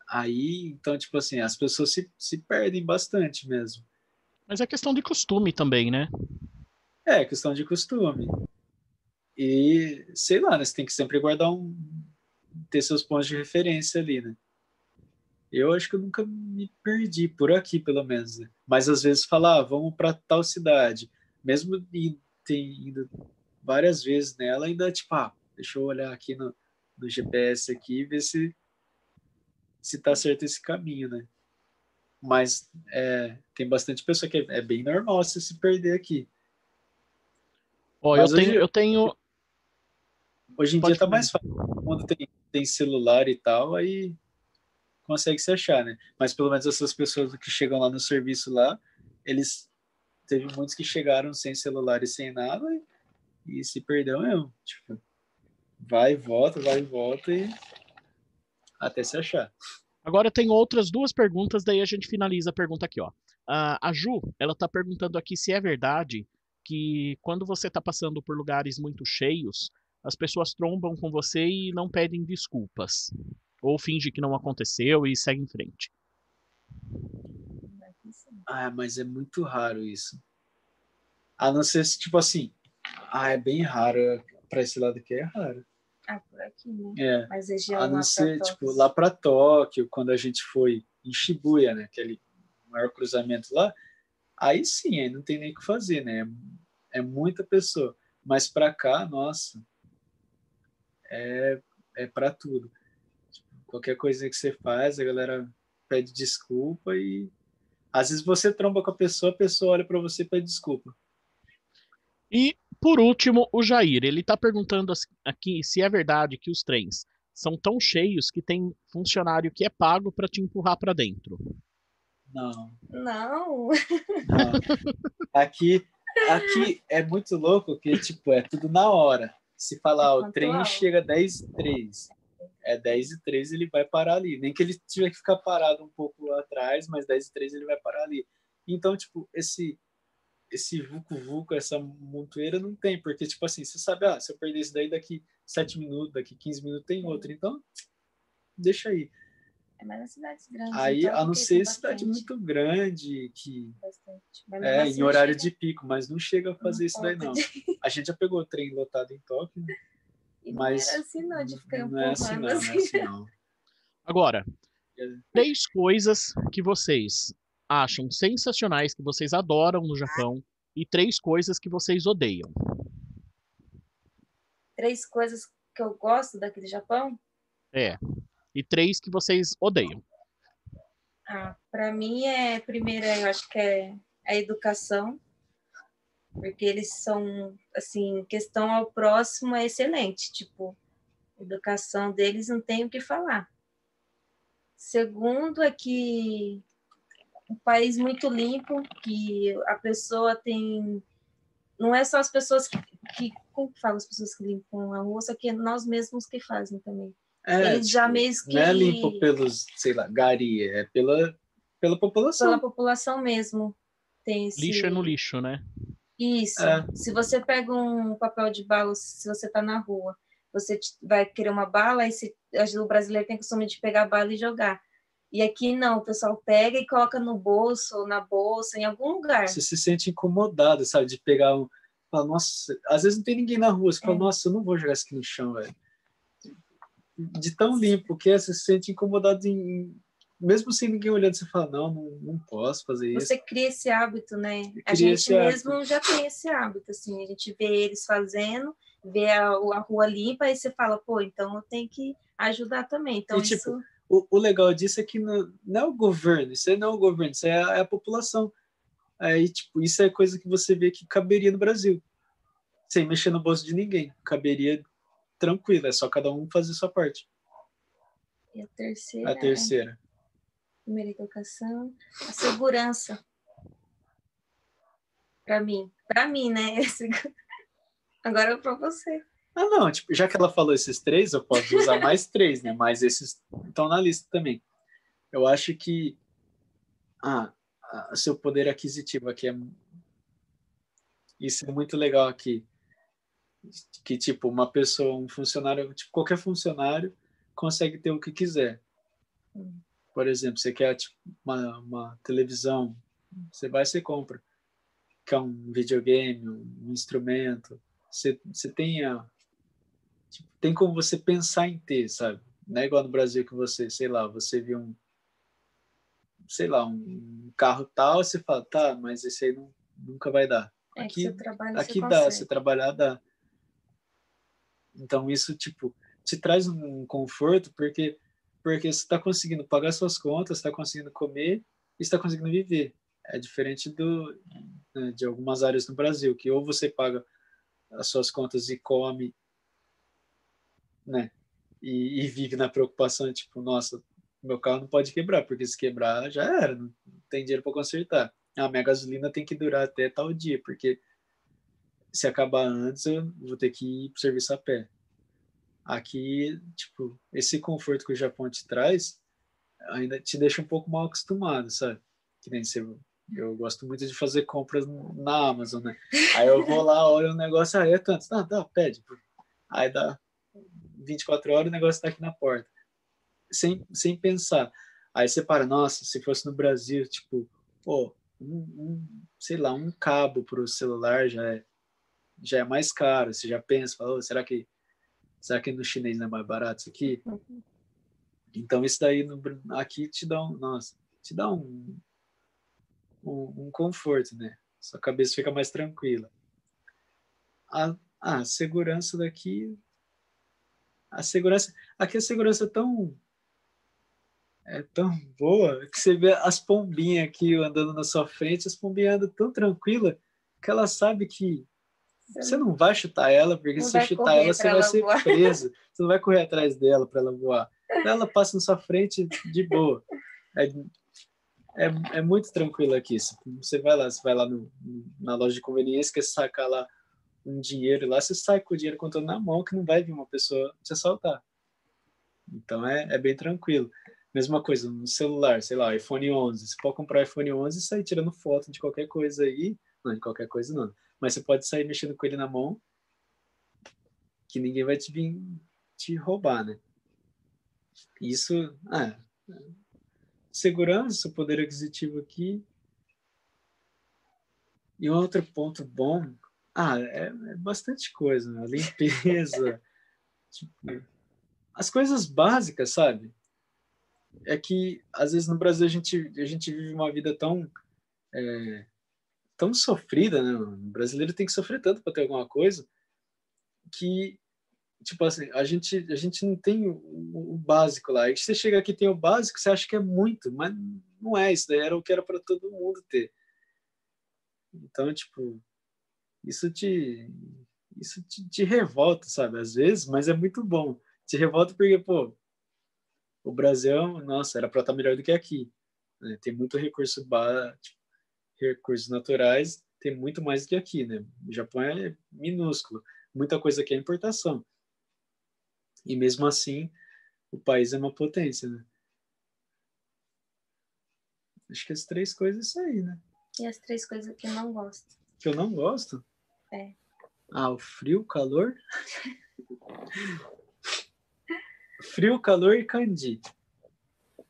Aí, então, tipo assim, as pessoas se, se perdem bastante mesmo. Mas é questão de costume também, né? É, questão de costume. E, sei lá, né, você tem que sempre guardar um. ter seus pontos de referência ali, né? Eu acho que eu nunca me perdi por aqui, pelo menos. Né? Mas às vezes falar, ah, vamos para tal cidade, mesmo ido várias vezes nela, ainda tipo, ah, deixa eu olhar aqui no, no GPS aqui e ver se se tá certo esse caminho, né? Mas é, tem bastante pessoa que é, é bem normal você se perder aqui. Ó, eu tenho, eu tenho. Hoje em Pode dia tá mais fácil. Quando tem, tem celular e tal, aí consegue se achar, né? Mas pelo menos essas pessoas que chegam lá no serviço lá, eles teve muitos que chegaram sem celular e sem nada e, e se perdeu mesmo. Tipo, vai e volta, vai e volta e até se achar. Agora tem outras duas perguntas, daí a gente finaliza a pergunta aqui, ó. a Ju, ela tá perguntando aqui se é verdade que quando você tá passando por lugares muito cheios, as pessoas trombam com você e não pedem desculpas. Ou finge que não aconteceu e segue em frente. Ah, mas é muito raro isso. A não ser se, tipo assim, ah, é bem raro. Pra esse lado aqui é raro. Ah, por aqui, né? É. Mas região a não ser, tipo, lá para Tóquio, quando a gente foi em Shibuya, né? Aquele maior cruzamento lá, aí sim, aí não tem nem o que fazer, né? É, é muita pessoa. Mas para cá, nossa, é, é para tudo. Qualquer coisa que você faz, a galera pede desculpa e às vezes você tromba com a pessoa, a pessoa olha para você e pede desculpa. E, por último, o Jair. Ele está perguntando aqui se é verdade que os trens são tão cheios que tem funcionário que é pago para te empurrar para dentro. Não. Não. Não. Aqui, aqui é muito louco que tipo é tudo na hora. Se falar, é o trem chega 10 e 3 é 10 e 3 ele vai parar ali. Nem que ele tiver que ficar parado um pouco atrás, mas 10 e 3 ele vai parar ali. Então, tipo, esse esse vucu-vucu, essa montoeira não tem, porque, tipo assim, você sabe, ah, se eu perder isso daí daqui 7 minutos, daqui 15 minutos tem outro. Então, deixa aí. É mais nas cidades grandes. Aí, então, a não ser cidade muito grande, que. É, assim, em horário chega... de pico, mas não chega a fazer não isso daí, não. A gente já pegou o trem lotado em Tóquio, né? Mas não era assim, não, de ficar não é assim, não, assim. Não é assim, não. Agora, três coisas que vocês acham sensacionais, que vocês adoram no Japão, e três coisas que vocês odeiam. Três coisas que eu gosto daqui do Japão? É. E três que vocês odeiam. Ah, para mim é primeira, eu acho que é a educação porque eles são, assim, questão ao próximo é excelente, tipo, educação deles não tem o que falar. Segundo é que um país muito limpo, que a pessoa tem, não é só as pessoas que, que como que falam as pessoas que limpam a rua, só que é nós mesmos que fazem também. É, Eles tipo, já mesmo que... Não é limpo pelos, sei lá, gari, é pela, pela população. Pela população mesmo. Tem esse... Lixo é no lixo, né? Isso. É. Se você pega um papel de bala, se você está na rua, você vai querer uma bala, e se, o brasileiro tem costume de pegar a bala e jogar. E aqui não, o pessoal pega e coloca no bolso, na bolsa, em algum lugar. Você se sente incomodado, sabe, de pegar um. Fala, nossa, às vezes não tem ninguém na rua, você fala, é. nossa, eu não vou jogar isso aqui no chão, velho. De tão limpo que é, você se sente incomodado em mesmo sem ninguém olhando, você fala, não, não, não posso fazer isso. Você cria esse hábito, né? A gente mesmo hábito. já tem esse hábito, assim, a gente vê eles fazendo, vê a, a rua limpa, e você fala, pô, então eu tenho que ajudar também. Então, e, tipo, isso... o, o legal disso é que não, não é o governo, isso não é o governo, isso é a, é a população. Aí, tipo, isso é coisa que você vê que caberia no Brasil. Sem mexer no bolso de ninguém. Caberia tranquilo, é só cada um fazer sua parte. E a terceira? A terceira primeira educação, a segurança. Para mim, para mim, né? Agora é para você. Ah, não, tipo, já que ela falou esses três, eu posso usar mais três, né? Mas esses estão na lista também. Eu acho que ah, o seu poder aquisitivo aqui é isso é muito legal aqui. Que tipo, uma pessoa, um funcionário, tipo, qualquer funcionário consegue ter o que quiser. Hum. Por exemplo, você quer tipo, uma, uma televisão, você vai e compra. Quer um videogame, um instrumento, você, você tem a, tipo, tem como você pensar em ter, sabe? Não é igual no Brasil que você, sei lá, você viu um, sei lá, um carro tal, você fala, tá, mas esse aí não, nunca vai dar. É aqui, trabalha, aqui dá, se trabalhar dá. Então isso, tipo, te traz um conforto porque porque você está conseguindo pagar suas contas, está conseguindo comer e está conseguindo viver. É diferente do né, de algumas áreas no Brasil que ou você paga as suas contas e come, né? E, e vive na preocupação tipo, nossa, meu carro não pode quebrar porque se quebrar já era, não tem dinheiro para consertar. A minha gasolina tem que durar até tal dia porque se acabar antes eu vou ter que ir para o serviço a pé. Aqui, tipo, esse conforto que o Japão te traz ainda te deixa um pouco mal acostumado, sabe? Que nem você, eu gosto muito de fazer compras na Amazon, né? Aí eu vou lá, olho o negócio, aí é tanto, ah, dá, pede. Aí dá 24 horas, o negócio tá aqui na porta. Sem, sem pensar. Aí você para, nossa, se fosse no Brasil, tipo, pô, um, um sei lá, um cabo pro celular já é, já é mais caro. Você já pensa, fala, oh, será que Será que no chinês não é mais barato isso aqui? Uhum. Então, isso daí no, aqui te dá um, nossa, te dá um, um, um, conforto, né? Sua cabeça fica mais tranquila. A, a segurança daqui, a segurança, aqui a segurança é tão é tão boa que você vê as pombinhas aqui andando na sua frente, as pombinhas andam tão tranquila que ela sabe que você não vai chutar ela, porque se você chutar ela, você vai ser voar. preso. Você não vai correr atrás dela para ela voar. Ela passa na sua frente de boa. É, é, é muito tranquilo aqui. Você vai lá, você vai lá no, na loja de conveniência, quer sacar lá um dinheiro lá, você sai com o dinheiro contando na mão, que não vai vir uma pessoa te assaltar. Então é, é bem tranquilo. Mesma coisa no celular, sei lá, iPhone 11. Você pode comprar iPhone 11 e sair tirando foto de qualquer coisa aí. Não, de qualquer coisa não mas você pode sair mexendo com ele na mão, que ninguém vai te vir te roubar, né? Isso, ah, segurança, poder aquisitivo aqui. E outro ponto bom, ah, é, é bastante coisa, né? limpeza, tipo, as coisas básicas, sabe? É que às vezes no Brasil a gente a gente vive uma vida tão é, tão sofrida, né? O brasileiro tem que sofrer tanto para ter alguma coisa que tipo assim, a gente a gente não tem o, o básico lá. E você chega aqui tem o básico, você acha que é muito, mas não é isso, daí era o que era para todo mundo ter. Então, tipo, isso te isso te, te, revolta, sabe? Às vezes, mas é muito bom. Te revolta porque, pô, o Brasil, nossa, era para estar melhor do que aqui. Né? Tem muito recurso tipo, recursos naturais tem muito mais do que aqui, né? O Japão é minúsculo, muita coisa aqui é importação. E mesmo assim, o país é uma potência, né? Acho que as três coisas isso aí, né? E as três coisas que eu não gosto. Que eu não gosto? É. Ah, o frio, o calor. frio, calor e candy.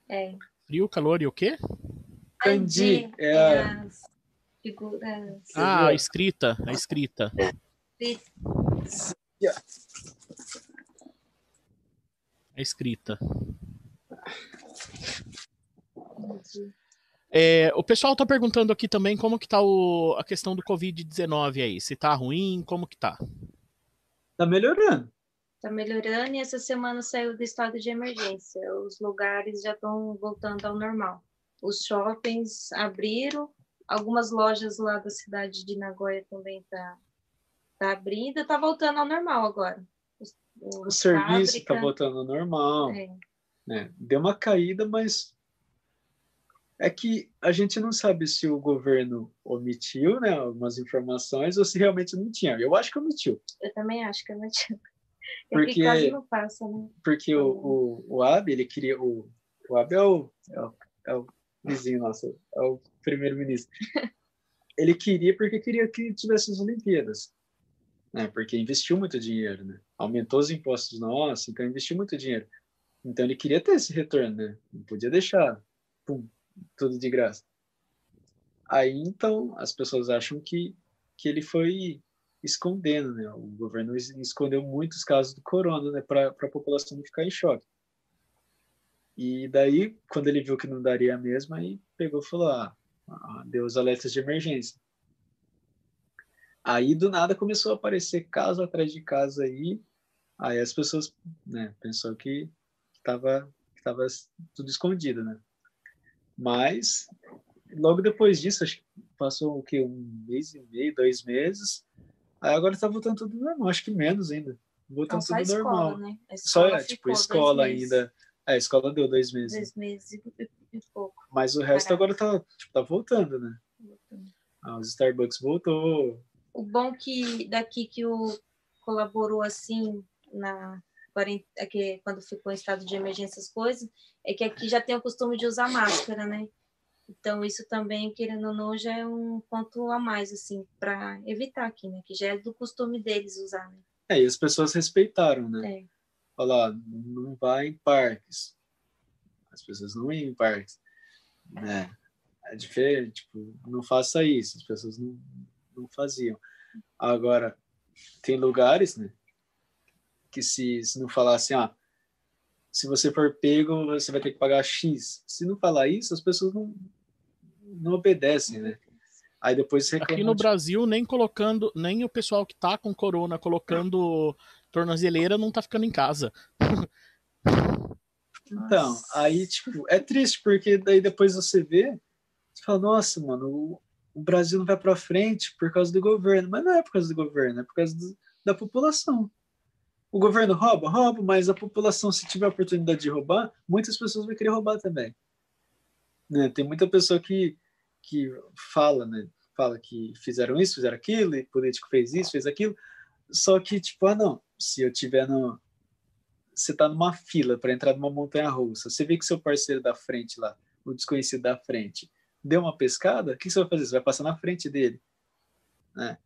É. Frio, calor e o quê? Kanji é, é as figuras. Ah, a escrita, a escrita. A escrita. É, o pessoal está perguntando aqui também como que tá o, a questão do Covid-19 aí. Se tá ruim, como que tá? Tá melhorando. Tá melhorando e essa semana saiu do estado de emergência. Os lugares já estão voltando ao normal os shoppings abriram, algumas lojas lá da cidade de Nagoya também tá, tá abrindo, tá voltando ao normal agora. o serviço está voltando ao normal. É. Né? Deu uma caída, mas é que a gente não sabe se o governo omitiu né, algumas informações ou se realmente não tinha. Eu acho que omitiu. Eu também acho que omitiu. Porque, quase não passa, né? Porque o, o, o Abe, ele queria... O, o Abe é o, é o, é o vizinho nosso, é o primeiro-ministro. Ele queria porque queria que tivesse as Olimpíadas, né? Porque investiu muito dinheiro, né? Aumentou os impostos nossos, então investiu muito dinheiro. Então ele queria ter esse retorno, né? Não podia deixar pum, tudo de graça. Aí então as pessoas acham que que ele foi escondendo, né? O governo escondeu muitos casos do corona, né? Para a população não ficar em choque. E daí, quando ele viu que não daria mesmo, aí pegou e falou: ah, ah, deu os alertas de emergência. Aí, do nada, começou a aparecer caso atrás de caso aí, Aí as pessoas, né, pensou que estava que tava tudo escondido, né? Mas logo depois disso, acho que passou o que um mês e meio, dois meses. Aí agora está voltando tudo normal, acho que menos ainda. Voltando Então, tudo só a escola, normal. né? A Só tipo, escola meses. É, a escola deu dois meses. Dois meses e, pouco. Mas o resto Caraca. agora tá, tipo, tá voltando, né? Ah, os Starbucks voltou. O bom que daqui que o colaborou assim na quarent- é quando ficou em estado de emergência as coisas, é que aqui já tem o costume de usar máscara, né? Então isso também, querendo ou não, já é um ponto a mais assim para evitar aqui, né? Que já é do costume deles usar, né? É, e as pessoas respeitaram, né? É. Falar, não vai em parques. As pessoas não iam em parques. Né? É diferente, tipo, não faça isso. As pessoas não, não faziam. Agora, tem lugares, né? Que se, se não falar assim, ah, se você for pego, você vai ter que pagar X. Se não falar isso, as pessoas não, não obedecem, né? Aí depois reclamam. Aqui no Brasil, nem colocando, nem o pessoal que tá com corona colocando tornozeleira não tá ficando em casa. Então, aí, tipo, é triste, porque daí depois você vê, você fala, nossa, mano, o, o Brasil não vai pra frente por causa do governo. Mas não é por causa do governo, é por causa do- da população. O governo rouba? Rouba, mas a população, se tiver a oportunidade de roubar, muitas pessoas vão querer roubar também. Né? Tem muita pessoa que, que fala, né? Fala que fizeram isso, fizeram aquilo, e político fez isso, fez aquilo. Só que, tipo, ah, não, se eu tiver no, você tá numa fila para entrar numa montanha russa, você vê que seu parceiro da frente lá, o desconhecido da frente, deu uma pescada, o que você vai fazer? Você vai passar na frente dele. Né?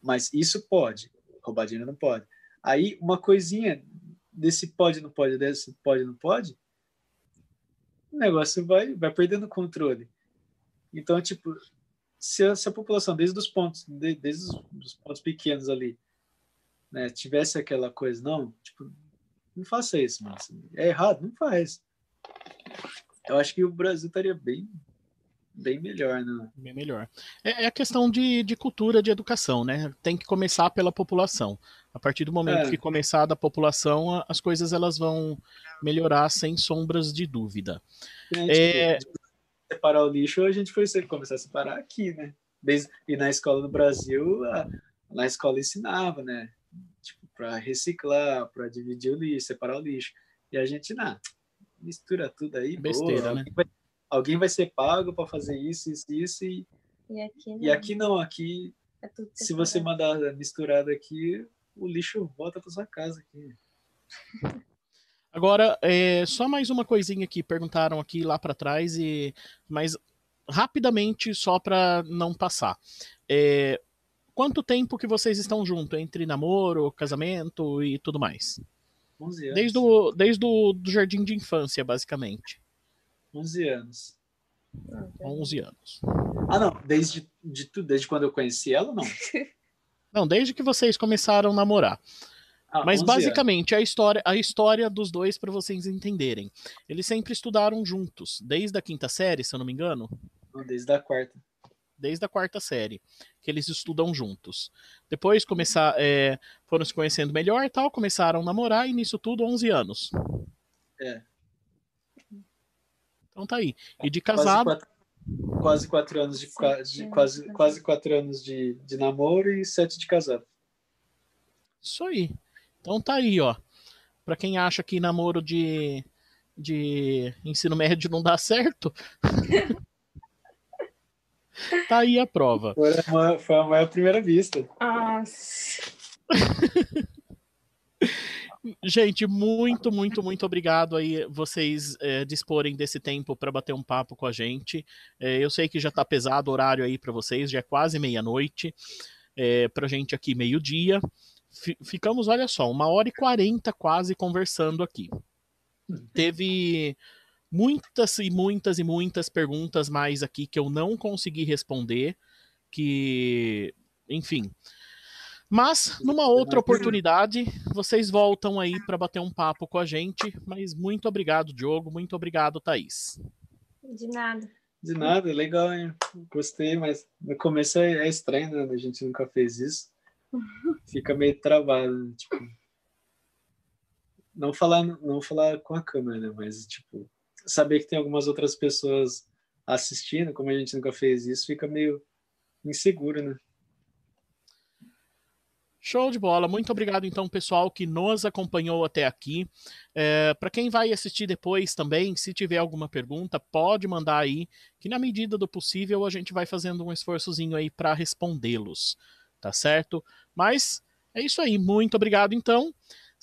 Mas isso pode, roubar dinheiro não pode. Aí, uma coisinha desse pode, não pode, desse pode, não pode, o negócio vai, vai perdendo controle. Então, tipo, se a, se a população, desde os pontos, de- desde os pontos pequenos ali, né, tivesse aquela coisa, não, tipo, não faça isso, mano. É errado, não faz. Eu acho que o Brasil estaria bem, bem melhor, né? Bem melhor. É, é a questão de, de cultura, de educação, né? Tem que começar pela população. A partir do momento É. que começar da população, as coisas elas vão melhorar sem sombras de dúvida. Né, É. tipo, separar o lixo, a gente foi começar a separar aqui, né? Desde, e na escola do Brasil, a, na escola ensinava, né? Para reciclar, para dividir o lixo, separar o lixo. E a gente, não, mistura tudo aí, Besteira, boa, né? alguém, vai, alguém vai ser pago para fazer isso, isso, isso, e, E aqui não. e aqui não, aqui é tudo se você mandar misturado aqui, o lixo volta para sua casa aqui. Agora, é, só mais uma coisinha que perguntaram aqui lá para trás, e mas rapidamente, só para não passar. É, quanto tempo que vocês estão juntos, entre namoro, casamento e tudo mais? 11 anos. Desde o, desde o do jardim de infância, basicamente. 11 anos. 11 anos. Ah, não, desde de tudo, desde quando eu conheci ela, não. Não, desde que vocês começaram a namorar. Ah, Mas 11 basicamente a história, a história dos dois para vocês entenderem. Eles sempre estudaram juntos, desde a quinta série, se eu não me engano, anos. Não, desde a quarta. Desde a quarta série, que eles estudam juntos. Depois começar, é, foram se conhecendo melhor, e tal, começaram a namorar e nisso tudo 11 anos. É. Então tá aí. E de Quase casado, quatro, quase quatro anos de, de- quase, quase quatro anos de, de namoro e sete de casado. isso aí. Então tá aí, ó. Pra quem acha que namoro de de ensino médio não dá certo, tá aí a prova. Foi a maior, foi a maior primeira vista. Nossa. Gente, muito, muito, muito obrigado aí vocês é, disporem desse tempo para bater um papo com a gente. É, eu sei que já tá pesado o horário aí para vocês, já é quase meia-noite. É, pra gente aqui meio-dia. Fi- Ficamos, olha só, uma hora e quarenta quase conversando aqui. Teve muitas e muitas e muitas perguntas mais aqui que eu não consegui responder, que, enfim. Mas numa outra oportunidade, vocês voltam aí para bater um papo com a gente. Mas muito obrigado, Diogo. Muito obrigado, Thaís. De nada. De nada, legal, hein? Gostei, mas no começo é, é estranho, né? A gente nunca fez isso. Fica meio travado, né? tipo. não falar, não falar com a câmera, né? Mas, tipo, saber que tem algumas outras pessoas assistindo, como a gente nunca fez isso, fica meio inseguro, né? Show de bola. Muito obrigado, então, pessoal, que nos acompanhou até aqui. É, Para quem vai assistir depois também, se tiver alguma pergunta, pode mandar aí, que na medida do possível a gente vai fazendo um esforçozinho aí para respondê-los. Tá certo? Mas é isso aí. Muito obrigado, então.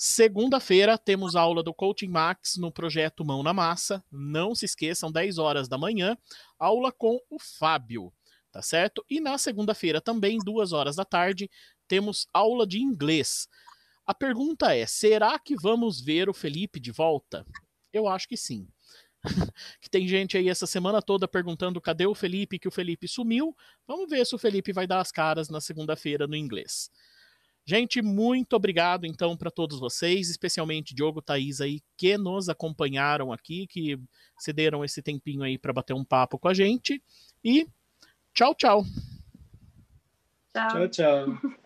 Segunda-feira temos aula do Coaching Max no projeto Mão na Massa. Não se esqueçam, 10 horas da manhã, aula com o Fábio, tá certo? E na segunda-feira também, 2 horas da tarde, temos aula de inglês. A pergunta é: será que vamos ver o Felipe de volta? Eu acho que sim. que tem gente aí essa semana toda perguntando cadê o Felipe, que o Felipe sumiu. Vamos ver se o Felipe vai dar as caras na segunda-feira no inglês. Gente, muito obrigado então para todos vocês, especialmente Diogo Thaís aí que nos acompanharam aqui, que cederam esse tempinho aí para bater um papo com a gente. E tchau, tchau. Tchau, tchau. tchau.